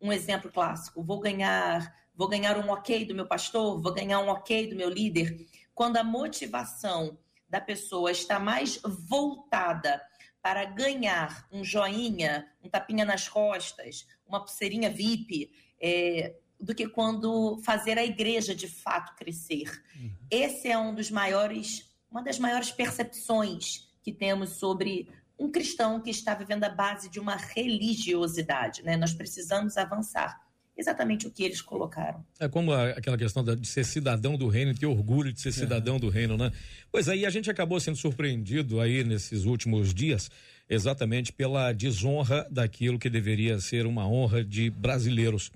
Um exemplo clássico: vou ganhar, vou ganhar um ok do meu pastor, vou ganhar um ok do meu líder. Quando a motivação da pessoa está mais voltada para ganhar um joinha, um tapinha nas costas, uma pulseirinha VIP, é, do que quando fazer a igreja de fato crescer. Uhum. Esse é um dos maiores, uma das maiores percepções que temos sobre um cristão que está vivendo a base de uma religiosidade. Né? Nós precisamos avançar exatamente o que eles colocaram. É como a, aquela questão de ser cidadão do reino, ter orgulho de ser cidadão do reino, né? Pois aí a gente acabou sendo surpreendido aí nesses últimos dias, exatamente pela desonra daquilo que deveria ser uma honra de brasileiros.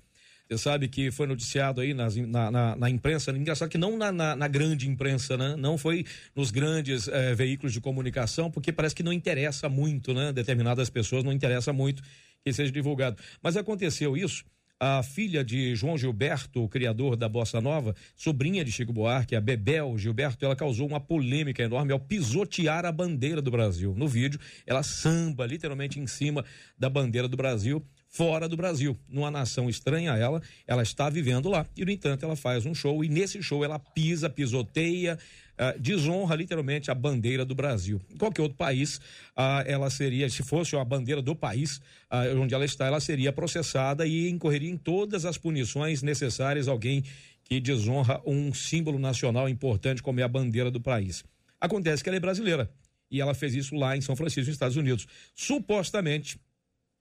Você sabe que foi noticiado aí nas, na, na, na, imprensa, engraçado que não na, na, na, grande imprensa, né? Não foi nos grandes eh, veículos de comunicação, porque parece que não interessa muito, né? Determinadas pessoas não interessa muito que seja divulgado. Mas aconteceu isso a filha de João Gilberto, o criador da Bossa Nova, sobrinha de Chico Buarque, a Bebel Gilberto, ela causou uma polêmica enorme ao pisotear a bandeira do Brasil. No vídeo, ela samba literalmente em cima da bandeira do Brasil, fora do Brasil, numa nação estranha a ela, ela está vivendo lá. E, no entanto, ela faz um show e nesse show ela pisa, pisoteia, uh, desonra literalmente a bandeira do Brasil. Qualquer outro país, uh, ela seria, se fosse a bandeira do país uh, onde ela está, ela seria processada e incorreria em todas as punições necessárias alguém que desonra um símbolo nacional importante como é a bandeira do país. Acontece que ela é brasileira e ela fez isso lá em São Francisco, nos Estados Unidos, supostamente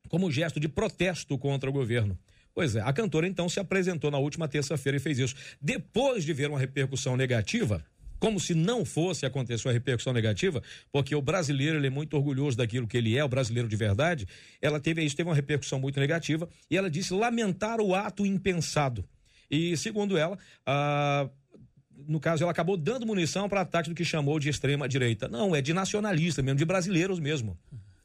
como gesto de protesto contra o governo. Pois é, a cantora então se apresentou na última terça-feira e fez isso. Depois de ver uma repercussão negativa, como se não fosse acontecer uma repercussão negativa, porque o brasileiro ele é muito orgulhoso daquilo que ele é, o brasileiro de verdade. Ela teve isso, teve uma repercussão muito negativa e ela disse lamentar o ato impensado. E segundo ela, ah, no caso, ela acabou dando munição para ataque do que chamou de extrema direita. Não, é de nacionalista mesmo, de brasileiros mesmo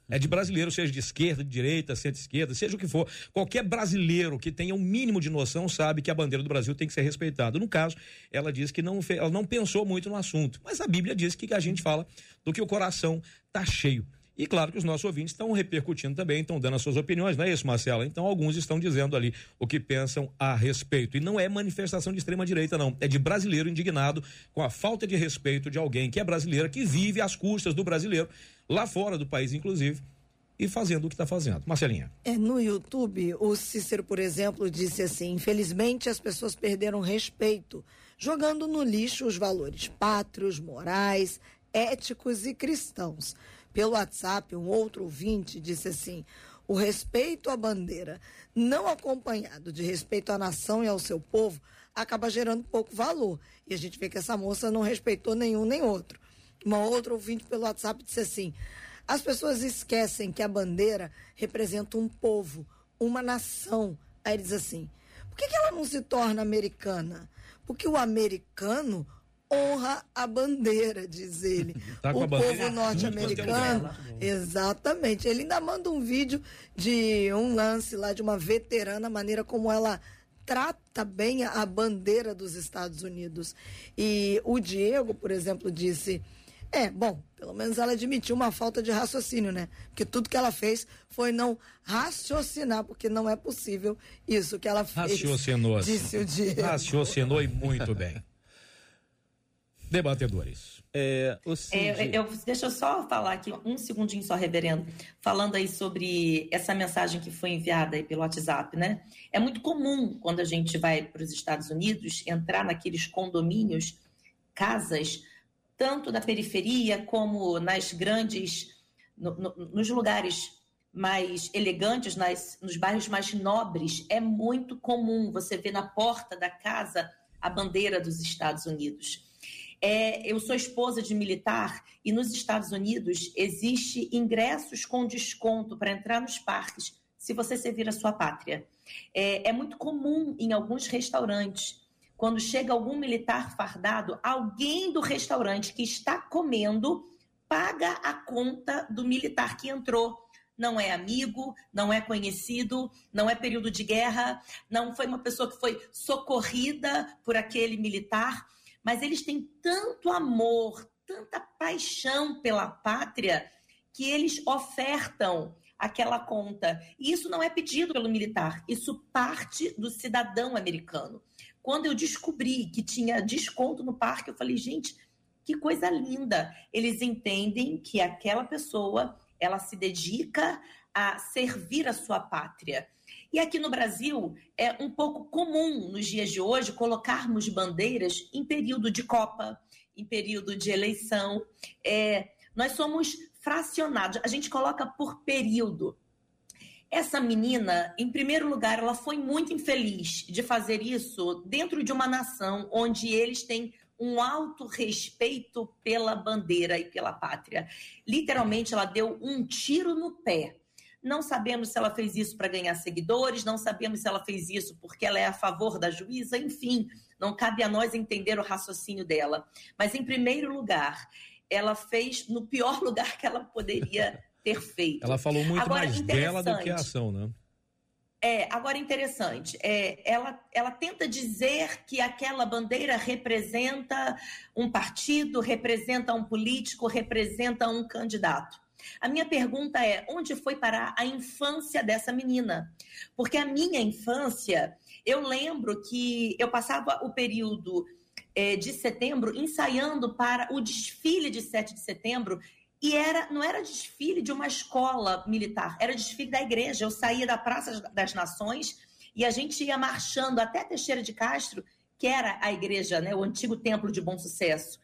é de brasileiro, seja de esquerda, de direita, centro-esquerda, seja o que for. Qualquer brasileiro que tenha um mínimo de noção sabe que a bandeira do Brasil tem que ser respeitada. No caso, ela diz que não, ela não pensou muito no assunto, mas a Bíblia diz que a gente fala do que o coração está cheio. E claro que os nossos ouvintes estão repercutindo também, estão dando as suas opiniões, não é isso, Marcela? Então alguns estão dizendo ali o que pensam a respeito. E não é manifestação de extrema direita, não. É de brasileiro indignado com a falta de respeito de alguém que é brasileira, que vive às custas do brasileiro, lá fora do país, inclusive, e fazendo o que está fazendo. Marcelinha. É, no YouTube, o Cícero, por exemplo, disse assim: infelizmente as pessoas perderam respeito, jogando no lixo os valores pátrios, morais, éticos e cristãos pelo WhatsApp, um outro ouvinte disse assim: o respeito à bandeira, não acompanhado de respeito à nação e ao seu povo, acaba gerando pouco valor. E a gente vê que essa moça não respeitou nenhum nem outro. Uma outra ouvinte pelo WhatsApp disse assim: as pessoas esquecem que a bandeira representa um povo, uma nação. Aí diz assim: por que, que ela não se torna americana? Porque o americano honra a bandeira, diz ele. Tá o povo norte-americano. Exatamente. Ele ainda manda um vídeo de um lance lá de uma veterana, a maneira como ela trata bem a bandeira dos Estados Unidos. E o Diego, por exemplo, disse. É, bom, pelo menos ela admitiu uma falta de raciocínio, né? Porque tudo que ela fez foi não raciocinar, porque não é possível isso que ela fez. Raciocinou. Disse o Diego. Raciocinou e muito bem debatedores. É, é, eu, deixa eu só falar aqui um segundinho só, reverendo, falando aí sobre essa mensagem que foi enviada aí pelo WhatsApp, né? É muito comum quando a gente vai para os Estados Unidos entrar naqueles condomínios, casas, tanto da periferia como nas grandes, no, no, nos lugares mais elegantes, nas, nos bairros mais nobres, é muito comum você ver na porta da casa a bandeira dos Estados Unidos. É, eu sou esposa de militar e nos Estados Unidos existe ingressos com desconto para entrar nos parques se você servir a sua pátria. É, é muito comum em alguns restaurantes, quando chega algum militar fardado, alguém do restaurante que está comendo paga a conta do militar que entrou. Não é amigo, não é conhecido, não é período de guerra, não foi uma pessoa que foi socorrida por aquele militar, mas eles têm tanto amor, tanta paixão pela pátria que eles ofertam aquela conta. E isso não é pedido pelo militar, isso parte do cidadão americano. Quando eu descobri que tinha desconto no parque, eu falei, gente, que coisa linda. Eles entendem que aquela pessoa, ela se dedica a servir a sua pátria. E aqui no Brasil é um pouco comum nos dias de hoje colocarmos bandeiras em período de Copa, em período de eleição. É, nós somos fracionados, a gente coloca por período. Essa menina, em primeiro lugar, ela foi muito infeliz de fazer isso dentro de uma nação onde eles têm um alto respeito pela bandeira e pela pátria. Literalmente, ela deu um tiro no pé. Não sabemos se ela fez isso para ganhar seguidores, não sabemos se ela fez isso porque ela é a favor da juíza, enfim, não cabe a nós entender o raciocínio dela. Mas, em primeiro lugar, ela fez no pior lugar que ela poderia ter feito. Ela falou muito Agora, mais dela do que a ação, né? É, agora interessante, é, ela, ela tenta dizer que aquela bandeira representa um partido, representa um político, representa um candidato. A minha pergunta é: onde foi parar a infância dessa menina? Porque a minha infância, eu lembro que eu passava o período é, de setembro ensaiando para o desfile de 7 de setembro e era, não era desfile de uma escola militar, era desfile da igreja. Eu saía da Praça das Nações e a gente ia marchando até Teixeira de Castro, que era a igreja, né, o antigo templo de Bom Sucesso.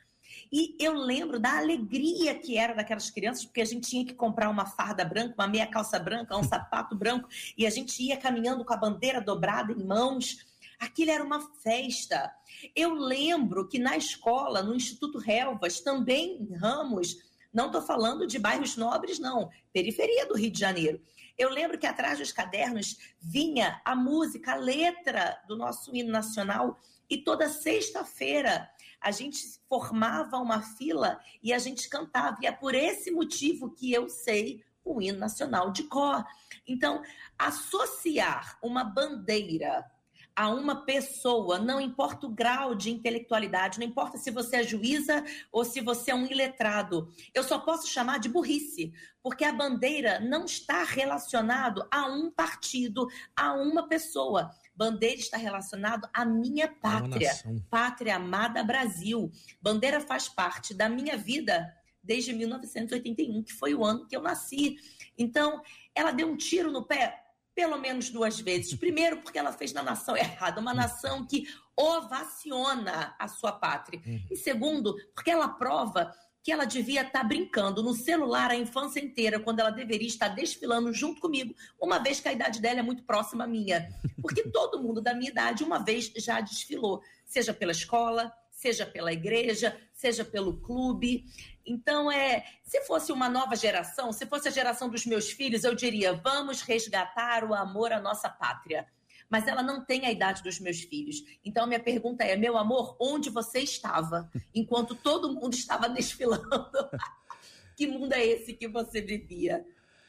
E eu lembro da alegria que era daquelas crianças, porque a gente tinha que comprar uma farda branca, uma meia calça branca, um sapato branco, e a gente ia caminhando com a bandeira dobrada em mãos. Aquilo era uma festa. Eu lembro que na escola, no Instituto Relvas, também em Ramos, não estou falando de bairros nobres, não. Periferia do Rio de Janeiro. Eu lembro que atrás dos cadernos vinha a música, a letra do nosso hino nacional. E toda sexta-feira a gente formava uma fila e a gente cantava. E é por esse motivo que eu sei o hino nacional de cor. Então, associar uma bandeira a uma pessoa, não importa o grau de intelectualidade, não importa se você é juíza ou se você é um iletrado. Eu só posso chamar de burrice, porque a bandeira não está relacionado a um partido, a uma pessoa. Bandeira está relacionado à minha pátria, pátria amada Brasil. Bandeira faz parte da minha vida desde 1981, que foi o ano que eu nasci. Então, ela deu um tiro no pé pelo menos duas vezes. Primeiro, porque ela fez na nação errada, uma nação que ovaciona a sua pátria. Uhum. E segundo, porque ela prova que ela devia estar brincando no celular a infância inteira, quando ela deveria estar desfilando junto comigo, uma vez que a idade dela é muito próxima à minha. Porque todo mundo da minha idade, uma vez, já desfilou, seja pela escola, seja pela igreja, seja pelo clube. Então, é, se fosse uma nova geração, se fosse a geração dos meus filhos, eu diria: vamos resgatar o amor à nossa pátria. Mas ela não tem a idade dos meus filhos. Então, minha pergunta é: meu amor, onde você estava enquanto todo mundo estava desfilando? que mundo é esse que você vivia?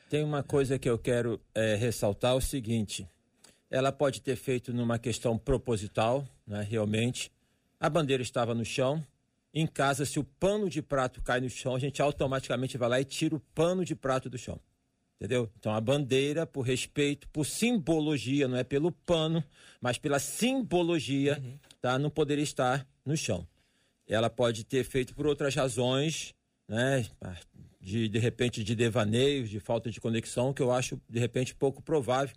Tem uma coisa que eu quero é, ressaltar: é o seguinte. Ela pode ter feito numa questão proposital, né, realmente. A bandeira estava no chão, em casa, se o pano de prato cai no chão, a gente automaticamente vai lá e tira o pano de prato do chão. Entendeu? Então a bandeira, por respeito, por simbologia, não é pelo pano, mas pela simbologia, uhum. tá? Não poderia estar no chão. Ela pode ter feito por outras razões, né? De, de repente de devaneios, de falta de conexão, que eu acho de repente pouco provável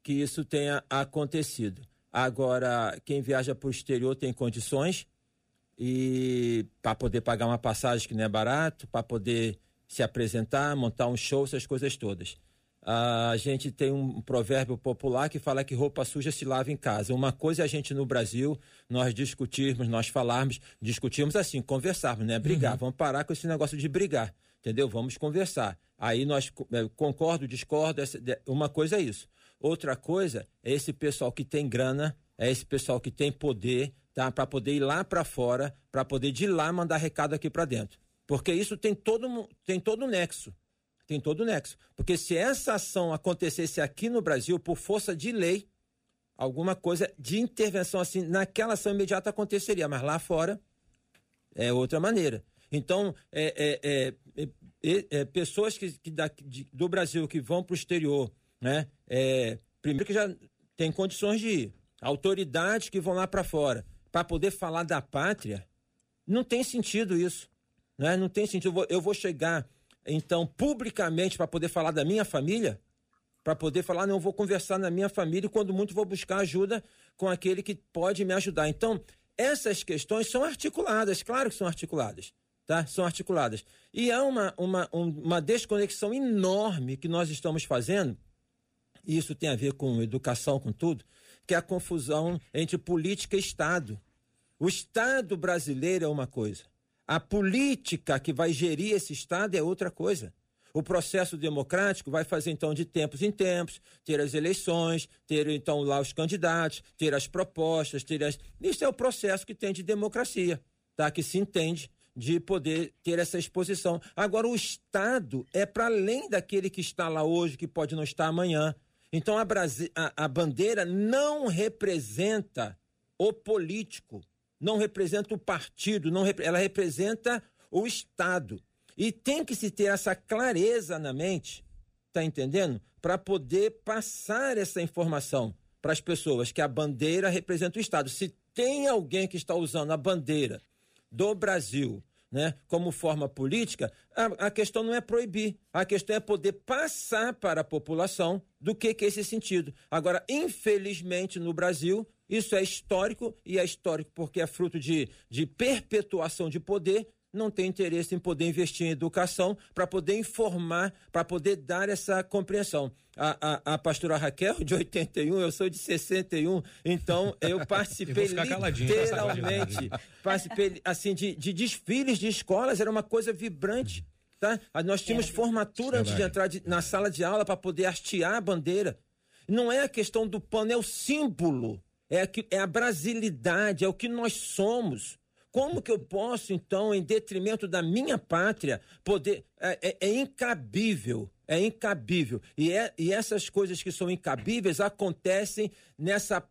que isso tenha acontecido. Agora, quem viaja para o exterior tem condições, e para poder pagar uma passagem que não é barato, para poder se apresentar, montar um show, essas coisas todas. A gente tem um provérbio popular que fala que roupa suja se lava em casa. Uma coisa é a gente no Brasil, nós discutirmos, nós falarmos, discutirmos assim, conversarmos, né? Brigar. Uhum. Vamos parar com esse negócio de brigar, entendeu? Vamos conversar. Aí nós, é, concordo, discordo, uma coisa é isso. Outra coisa é esse pessoal que tem grana, é esse pessoal que tem poder, tá? Para poder ir lá para fora, para poder de lá mandar recado aqui para dentro. Porque isso tem todo tem todo nexo. Tem todo o nexo. Porque se essa ação acontecesse aqui no Brasil por força de lei, alguma coisa de intervenção assim naquela ação imediata aconteceria, mas lá fora é outra maneira. Então, é, é, é, é, é pessoas que, que da, de, do Brasil que vão para o exterior, né? É, primeiro que já tem condições de ir, autoridades que vão lá para fora para poder falar da pátria, não tem sentido isso, né? Não tem sentido. Eu vou, eu vou chegar então publicamente para poder falar da minha família, para poder falar, não, vou conversar na minha família e quando muito vou buscar ajuda com aquele que pode me ajudar. Então, essas questões são articuladas, claro que são articuladas, tá? São articuladas. E há uma, uma, uma desconexão enorme que nós estamos fazendo, e isso tem a ver com educação, com tudo, que é a confusão entre política e Estado. O Estado brasileiro é uma coisa, a política que vai gerir esse Estado é outra coisa. O processo democrático vai fazer, então, de tempos em tempos, ter as eleições, ter, então, lá os candidatos, ter as propostas, ter as. Isso é o processo que tem de democracia, tá? Que se entende de poder ter essa exposição. Agora, o Estado é para além daquele que está lá hoje, que pode não estar amanhã. Então, a, Brasi... a, a bandeira não representa o político, não representa o partido, não rep... ela representa o Estado. E tem que se ter essa clareza na mente, tá entendendo? Para poder passar essa informação para as pessoas que a bandeira representa o Estado. Se tem alguém que está usando a bandeira do Brasil né, como forma política, a, a, questão não é proibir, a questão é poder passar para a população do que, que é esse sentido. Agora, infelizmente, no Brasil, isso é histórico, e é histórico porque é fruto de, de perpetuação de poder não tem interesse em poder investir em educação para poder informar, para poder dar essa compreensão. A, a, a, pastora Raquel, de 81, eu sou de 61, então eu participei literalmente, participei assim, de, de desfiles de escolas, era uma coisa vibrante. Tá? Nós tínhamos é. formatura antes de entrar de, na sala de aula para poder hastear a bandeira. Não é a questão do pano, é o símbolo, é a, é a brasilidade, é o que nós somos. Como que eu posso, então, em detrimento da minha pátria, poder. É, é, é incabível, é incabível. E, é, e essas coisas que são incabíveis acontecem nessa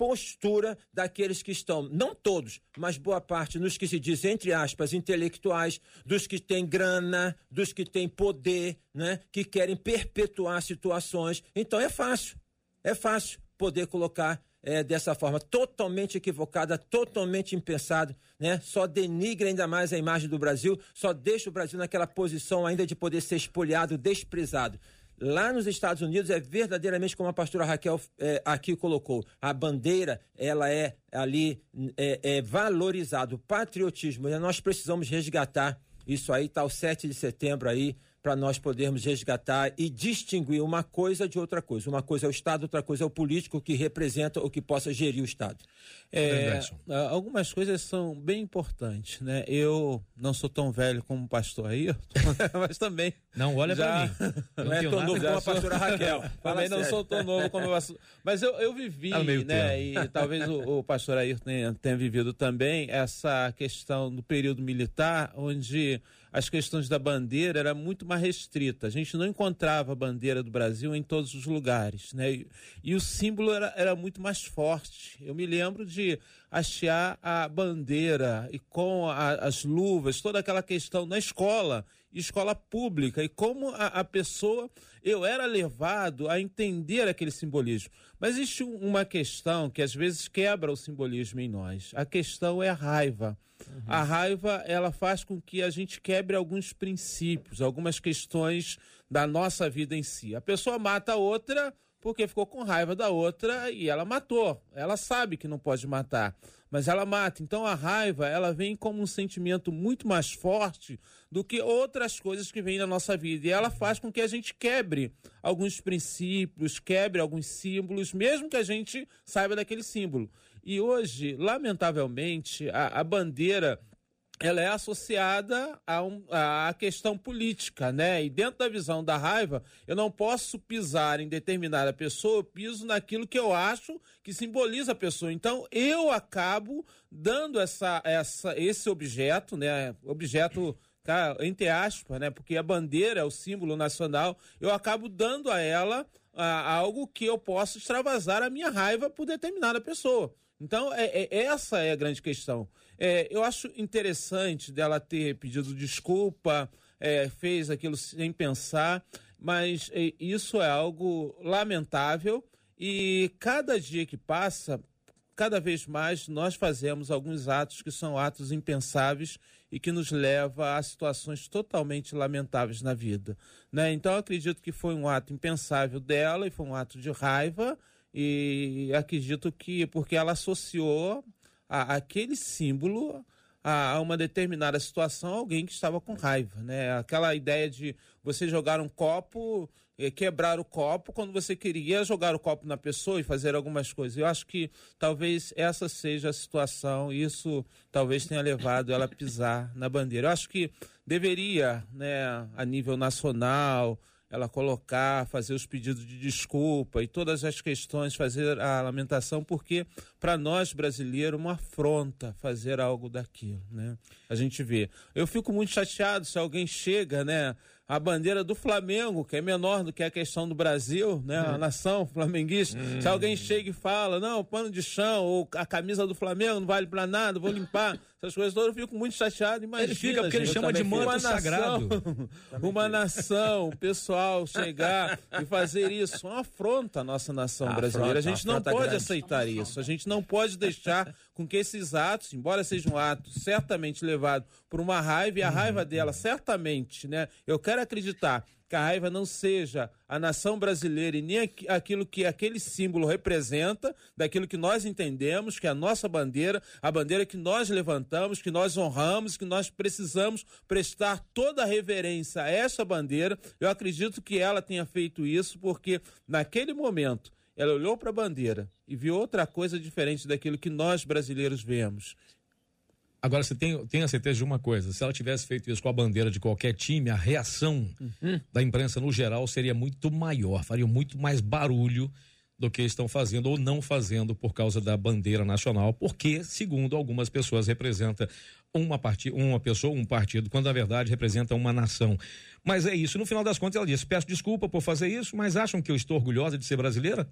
postura daqueles que estão, não todos, mas boa parte, nos que se diz, entre aspas, intelectuais, dos que têm grana, dos que têm poder, né, que querem perpetuar situações. Então é fácil, é fácil poder colocar é, dessa forma, totalmente equivocada, totalmente impensado, né? Só denigra ainda mais a imagem do Brasil, só deixa o Brasil naquela posição ainda de poder ser espoliado, desprezado. Lá nos Estados Unidos é verdadeiramente como a pastora Raquel é, aqui colocou. A bandeira, ela é ali é, é valorizado. O patriotismo, né? nós precisamos resgatar isso aí, tá o 7 de setembro aí, para nós podermos resgatar e distinguir uma coisa de outra coisa. Uma coisa é o Estado, outra coisa é o político que representa ou que possa gerir o Estado. É, algumas coisas são bem importantes, né? Eu não sou tão velho como o pastor Ayrton, mas também. Não, olha já... para mim. Não é tão novo como a pastora Raquel. também não sou tão novo como o pastor. Mas eu, eu vivi, tá né? E talvez o, o pastor Ayrton tenha, tenha vivido também essa questão do período militar, onde as questões da bandeira era muito mais restrita. A gente não encontrava a bandeira do Brasil em todos os lugares, né? E, e o símbolo era, era muito mais forte. Eu me lembro de hastear a bandeira e com a, as luvas, toda aquela questão na escola, escola pública, e como a, a, pessoa, eu era levado a entender aquele simbolismo. Mas existe uma questão que às vezes quebra o simbolismo em nós. A questão é a raiva. Uhum. A raiva, ela faz com que a gente quebre alguns princípios, algumas questões da nossa vida em si. A pessoa mata a outra porque ficou com raiva da outra e ela matou. Ela sabe que não pode matar, mas ela mata. Então a raiva, ela vem como um sentimento muito mais forte do que outras coisas que vêm na nossa vida. E ela faz com que a gente quebre alguns princípios, quebre alguns símbolos, mesmo que a gente saiba daquele símbolo. E hoje, lamentavelmente, a, a bandeira ela é associada a, um, questão política, né? E dentro da visão da raiva, eu não posso pisar em determinada pessoa, eu piso naquilo que eu acho que simboliza a pessoa. Então, eu acabo dando essa, essa, esse objeto, né? Objeto tá, entre aspas, né? Porque a bandeira é o símbolo nacional, eu acabo dando a ela a, algo que eu possa extravasar a minha raiva por determinada pessoa. Então, é, é, essa é a grande questão. É, eu acho interessante dela ter pedido desculpa, é, fez aquilo sem pensar, mas é, isso é algo lamentável e cada dia que passa, cada vez mais nós fazemos alguns atos que são atos impensáveis e que nos leva a situações totalmente lamentáveis na vida. Né? Então, acredito que foi um ato impensável dela e foi um ato de raiva e acredito que porque ela associou a, aquele símbolo a, a, uma determinada situação alguém que estava com raiva, né? Aquela ideia de você jogar um copo, eh, quebrar o copo quando você queria jogar o copo na pessoa e fazer algumas coisas. Eu acho que talvez essa seja a situação, isso talvez tenha levado ela a pisar na bandeira. Eu acho que deveria, né, a nível nacional, ela colocar, fazer os pedidos de desculpa e todas as questões, fazer a lamentação, porque para nós brasileiros uma afronta fazer algo daquilo, né? A gente vê. Eu fico muito chateado se alguém chega, né, a bandeira do Flamengo, que é menor do que a questão do Brasil, né? A hum. nação flamenguista. Hum. Se alguém chega e fala, não, pano de chão, ou a camisa do Flamengo não vale para nada, vou limpar. Essas coisas todas, eu fico muito chateado. Imagina, ele fica porque gente, ele chama de manto sagrado. uma nação, o pessoal chegar e fazer isso, uma afronta à nossa nação a brasileira. Afronta, a gente não pode aceitar isso. A gente não pode deixar com que esses atos, embora sejam um atos certamente levados por uma raiva, e a raiva dela certamente, né? Eu quero acreditar que a raiva não seja a nação brasileira e nem aquilo que aquele símbolo representa, daquilo que nós entendemos, que é a nossa bandeira, a bandeira que nós levantamos, que nós honramos, que nós precisamos prestar toda a reverência a essa bandeira. Eu acredito que ela tenha feito isso porque naquele momento ela olhou para a bandeira e viu outra coisa diferente daquilo que nós brasileiros vemos. Agora, você tem, tem a certeza de uma coisa: se ela tivesse feito isso com a bandeira de qualquer time, a reação uhum. da imprensa no geral seria muito maior, faria muito mais barulho do que estão fazendo ou não fazendo por causa da bandeira nacional, porque, segundo algumas pessoas, representa uma, part... uma pessoa, um partido, quando na verdade representa uma nação. Mas é isso. No final das contas, ela disse: peço desculpa por fazer isso, mas acham que eu estou orgulhosa de ser brasileira?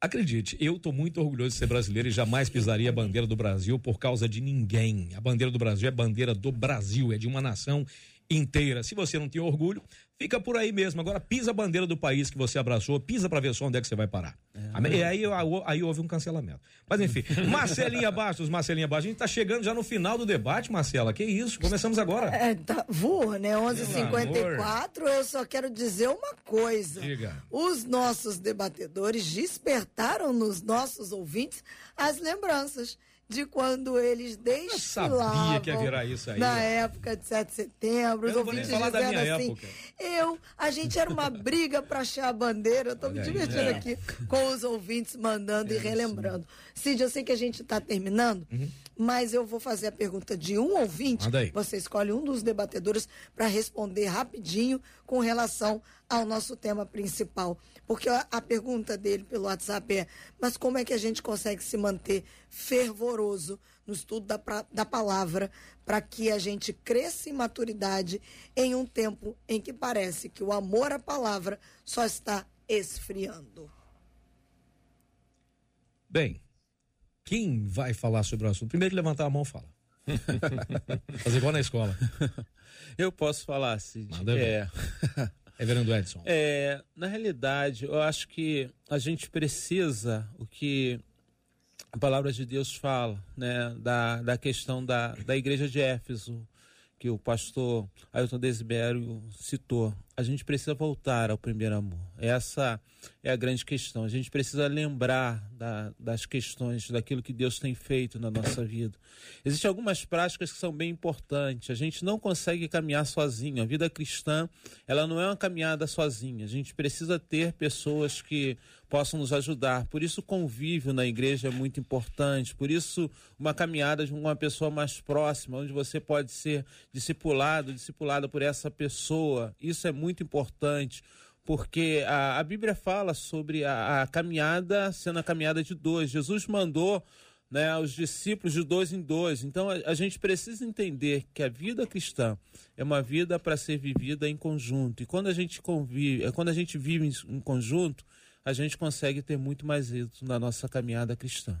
Acredite, eu estou muito orgulhoso de ser brasileiro e jamais pisaria a bandeira do Brasil por causa de ninguém. A bandeira do Brasil é bandeira do Brasil, é de uma nação inteira. Se você não tem orgulho, fica por aí mesmo. Agora pisa a bandeira do país que você abraçou, pisa para ver só onde é que você vai parar. É. E aí, aí houve um cancelamento. Mas enfim, Marcelinha Bastos, Marcelinha Bastos, a gente está chegando já no final do debate, Marcela. Que isso? Começamos agora. É, tá, voa, né? 11:54. Eu só quero dizer uma coisa. Diga. Os nossos debatedores despertaram nos nossos ouvintes as lembranças de quando eles desfilavam que ia virar isso aí. na época de 7 de setembro. Eu os ouvintes dizendo assim, época. eu, a gente era uma briga para achar a bandeira. Eu tô Olha me divertindo aí, é. aqui com os ouvintes mandando é e relembrando. Cid, eu sei que a gente está terminando, uhum. mas eu vou fazer a pergunta de um ouvinte. Você escolhe um dos debatedores para responder rapidinho com relação ao nosso tema principal. Porque a, a, pergunta dele pelo WhatsApp é: mas como é que a gente consegue se manter fervoroso no estudo da, pra, da palavra para que a gente cresça em maturidade em um tempo em que parece que o amor à palavra só está esfriando? Bem, quem vai falar sobre o assunto? Primeiro levantar a mão fala. Fazer igual na escola. Eu posso falar, Cid. Manda é. Reverendo Edson. É, na realidade, eu acho que a gente precisa, o que a palavra de Deus fala, né, da, da questão da, da igreja de Éfeso, que o pastor Ailton Desibério citou. a gente precisa voltar ao primeiro amor. Essa é a grande questão. A gente precisa lembrar da, das questões, daquilo que Deus tem feito na nossa vida. Existem algumas práticas que são bem importantes. A gente não consegue caminhar sozinho. A vida cristã, ela não é uma caminhada sozinha. A gente precisa ter pessoas que possam nos ajudar. Por isso, o convívio na igreja é muito importante. Por isso, uma caminhada de uma pessoa mais próxima, onde você pode ser discipulado, discipulada por essa pessoa. Isso é muito importante porque a, a Bíblia fala sobre a, a, caminhada sendo a caminhada de dois. Jesus mandou né, os discípulos de dois em dois. Então a, a gente precisa entender que a vida cristã é uma vida para ser vivida em conjunto. E quando a gente convive, quando a gente vive em, em conjunto, a gente consegue ter muito mais êxito na nossa caminhada cristã.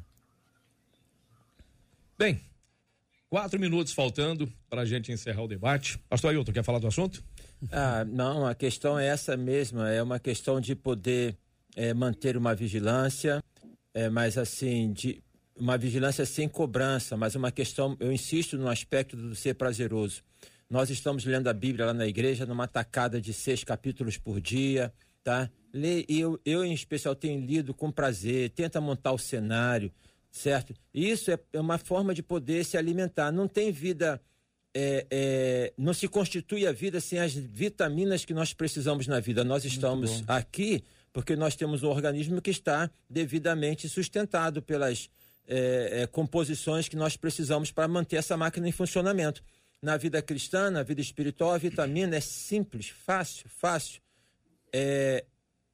Bem, quatro minutos faltando para a gente encerrar o debate. Pastor Ailton, quer falar do assunto? Ah, não, a questão é essa mesma, é uma questão de poder é, manter uma vigilância, é, mas assim, de uma vigilância sem cobrança, mas uma questão, eu insisto no aspecto do ser prazeroso. Nós estamos lendo a Bíblia lá na igreja, numa tacada de seis capítulos por dia, tá? Eu, eu, em especial, tenho lido com prazer, tenta montar o cenário, certo? Isso é, é uma forma de poder se alimentar. Não tem vida é, é, não se constitui a vida sem as vitaminas que nós precisamos na vida. Nós estamos aqui porque nós temos um organismo que está devidamente sustentado pelas é, é, composições que nós precisamos para manter essa máquina em funcionamento. Na vida cristã, na vida espiritual, a vitamina é simples, fácil, fácil. É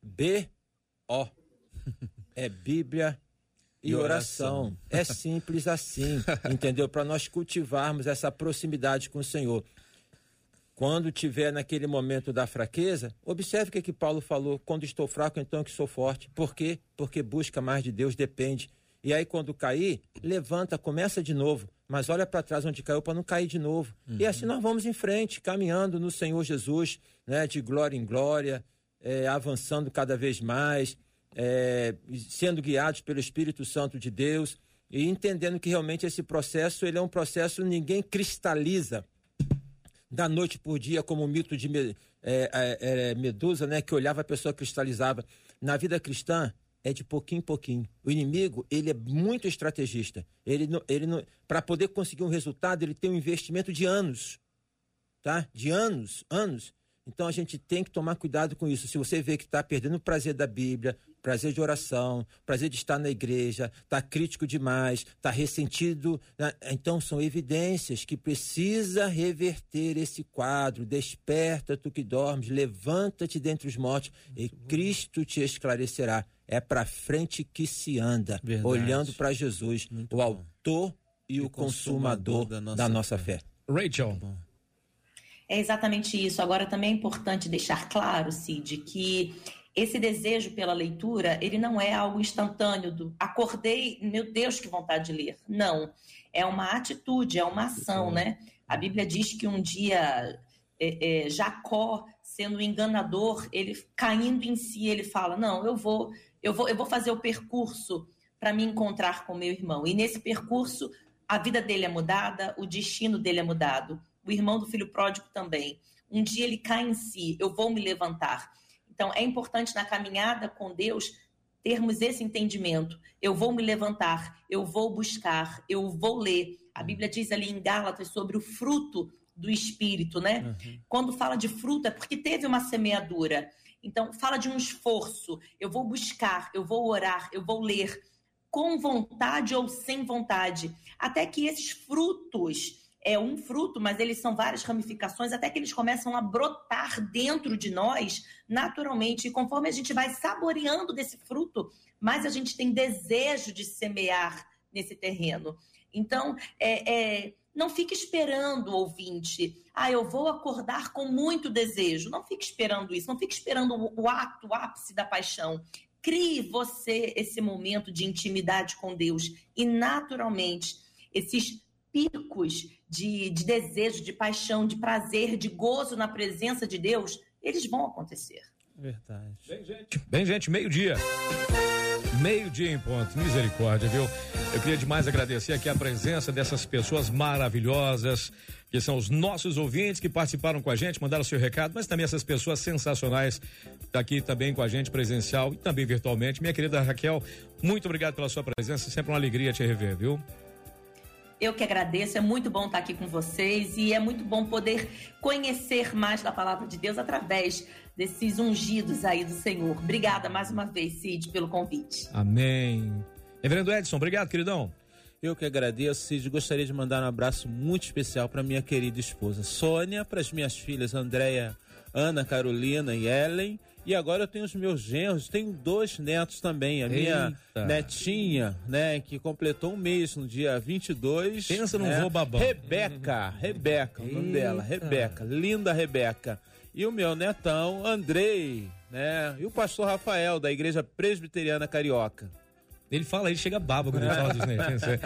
B-O. É Bíblia, e oração. É simples assim, entendeu? Para nós cultivarmos essa proximidade com o Senhor. Quando tiver naquele momento da fraqueza, observe o que, que Paulo falou: quando estou fraco, então é que sou forte. Por quê? Porque busca mais de Deus, depende. E aí, quando cair, levanta, começa de novo. Mas olha para trás onde caiu para não cair de novo. Uhum. E assim nós vamos em frente, caminhando no Senhor Jesus, né, de glória em glória, é, avançando cada vez mais é, sendo guiados pelo Espírito Santo de Deus e entendendo que realmente esse processo ele é um processo ninguém cristaliza da noite por dia como o mito de é, é, é, Medusa, né, que olhava a pessoa cristalizava. Na vida cristã é de pouquinho em pouquinho. O inimigo ele é muito estrategista. Ele, ele para poder conseguir um resultado ele tem um investimento de anos, tá? De anos, anos. Então a gente tem que tomar cuidado com isso. Se você vê que está perdendo o prazer da Bíblia, prazer de oração, prazer de estar na igreja, está crítico demais, está ressentido, né? então são evidências que precisa reverter esse quadro. Desperta tu que dormes, levanta-te dentre os mortos Muito e bom. Cristo te esclarecerá. É para frente que se anda, Verdade. olhando para Jesus, Muito o bom. autor e, e o consumador, consumador da, nossa, da nossa fé. fé. Rachel. É exatamente isso. Agora, também é importante deixar claro, Cid, que esse desejo pela leitura, ele não é algo instantâneo do acordei, meu Deus, que vontade de ler. Não. É uma atitude, é uma ação, né? A Bíblia diz que um dia é, é, Jacó, sendo enganador, ele caindo em si, ele fala: Não, eu vou, eu vou, eu vou fazer o percurso para me encontrar com meu irmão. E nesse percurso, a vida dele é mudada, o destino dele é mudado o irmão do filho pródigo também. Um dia ele cai em si, eu vou me levantar. Então, é importante na caminhada com Deus termos esse entendimento. Eu vou me levantar, eu vou buscar, eu vou ler. A Bíblia diz ali em Gálatas sobre o fruto do espírito, né? Uhum. Quando fala de fruto é porque teve uma semeadura. Então, fala de um esforço. Eu vou buscar, eu vou orar, eu vou ler com vontade ou sem vontade, até que esses frutos é um fruto, mas eles são várias ramificações, até que eles começam a brotar dentro de nós naturalmente. E conforme a gente vai saboreando desse fruto, mais a gente tem desejo de semear nesse terreno. Então, é, é, não fique esperando, ouvinte. Ah, eu vou acordar com muito desejo. Não fique esperando isso. Não fique esperando o, ato, o ápice da paixão. Crie você esse momento de intimidade com Deus. E, naturalmente, esses picos de, de desejo, de paixão, de prazer, de gozo na presença de Deus, eles vão acontecer. Verdade. Bem, gente, bem, gente meio-dia. Meio-dia em ponto. Misericórdia, viu? Eu queria demais agradecer aqui a presença dessas pessoas maravilhosas que são os nossos ouvintes que participaram com a gente, mandaram seu recado, mas também essas pessoas sensacionais aqui também com a gente presencial e também virtualmente. Minha querida Raquel, muito obrigado pela sua presença, sempre uma alegria te rever, viu? Eu que agradeço, é muito bom estar aqui com vocês e é muito bom poder conhecer mais da palavra de Deus através desses ungidos aí do Senhor. Obrigada mais uma vez, Cid, pelo convite. Amém. Reverendo Edson, obrigado, queridão. Eu que agradeço, Cid. Gostaria de mandar um abraço muito especial para minha querida esposa Sônia, para as minhas filhas Andréia, Ana, Carolina e Ellen e agora eu tenho os meus genros, tenho dois netos também. A minha Eita. netinha, né, que completou um mês no dia 22. Pensa num né? vô babão. Rebeca, Rebeca, o nome dela, Rebeca, linda Rebeca. E o meu netão, Andrei, né? E o pastor Rafael, da Igreja Presbiteriana Carioca. Ele fala, ele chega babo quando ele fala dos netinhos.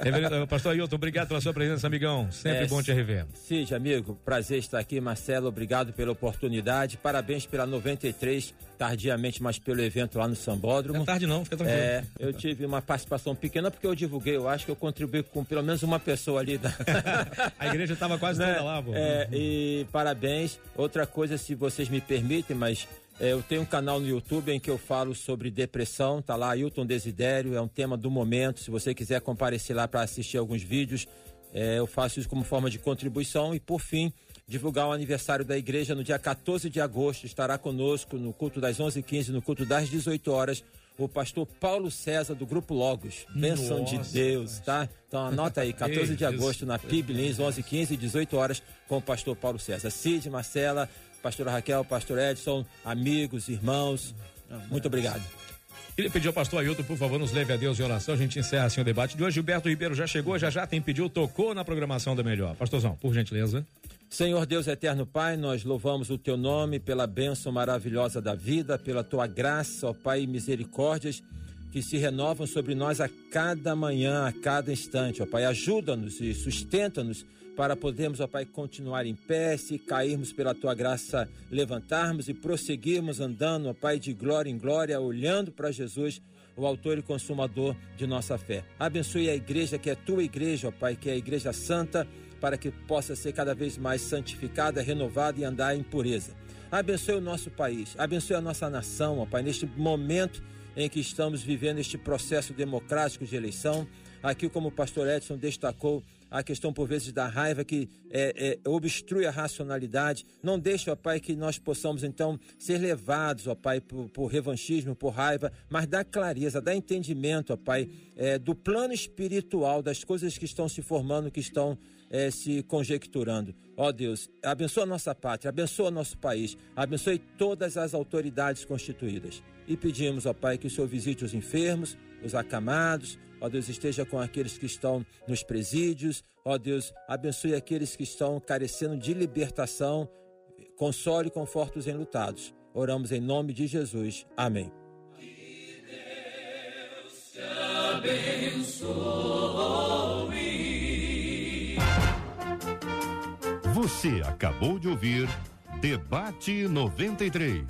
É, pastor Ailton, obrigado pela sua presença, amigão. Sempre é, bom te rever. Cid, amigo, prazer estar aqui. Marcelo, obrigado pela oportunidade. Parabéns pela 93, tardiamente, mas pelo evento lá no Sambódromo. Não é tarde não, fica tranquilo. É, eu tive uma participação pequena porque eu divulguei, eu acho que eu contribuí com pelo menos uma pessoa ali. Da... A igreja estava quase né? toda lá, pô. É, e parabéns. Outra coisa, se vocês me permitem, mas eu tenho um canal no YouTube em que eu falo sobre depressão, tá lá, Hilton Desidério, é um tema do momento. Se você quiser comparecer lá para assistir alguns vídeos, é, eu faço isso como forma de contribuição. E por fim, divulgar o aniversário da igreja no dia 14 de agosto. Estará conosco no culto das 11h15, no culto das 18 horas o pastor Paulo César do Grupo Logos. Bênção de Deus, tá? Então anota aí, 14 de agosto na PIB Lins, 11h15, 18 horas, com o pastor Paulo César. Cid, Marcela, pastora Raquel, pastor Edson, amigos, irmãos. Muito obrigado. Queria pedir ao pastor Ailton, por favor, nos leve a Deus em oração. A gente encerra assim o debate de hoje. Gilberto Ribeiro já chegou, já já tem pedido, tocou na programação da melhor. Pastorzão, por gentileza. Senhor Deus eterno Pai, nós louvamos o teu nome pela bênção maravilhosa da vida, pela tua graça, ó Pai, e misericórdias que se renovam sobre nós a cada manhã, a cada instante, ó Pai. Ajuda-nos e sustenta-nos para podermos, ó Pai, continuar em pé, se cairmos pela tua graça, levantarmos e prosseguirmos andando, ó Pai, de glória em glória, olhando para Jesus, o autor e consumador de nossa fé. Abençoe a igreja que é tua igreja, ó Pai, que é a igreja santa, para que possa ser cada vez mais santificada, renovada e andar em pureza. Abençoe o nosso país, abençoe a nossa nação, ó Pai, neste momento em que estamos vivendo este processo democrático de eleição. Aqui, como o pastor Edson destacou, a questão, por vezes, da raiva que é, é, obstrui a racionalidade. Não deixe, ó Pai, que nós possamos, então, ser levados, ó Pai, por, por revanchismo, por raiva, mas dá clareza, dá entendimento, ó Pai, é, do plano espiritual, das coisas que estão se formando, que estão é, se conjecturando. Ó Deus, abençoa nossa pátria, abençoa nosso país, abençoe todas as autoridades constituídas. E pedimos, ó Pai, que o Senhor visite os enfermos, os acamados, Ó Deus, esteja com aqueles que estão nos presídios. Ó Deus, abençoe aqueles que estão carecendo de libertação. Console e conforte os enlutados. Oramos em nome de Jesus. Amém. Que Deus te abençoe. Você acabou de ouvir Debate 93.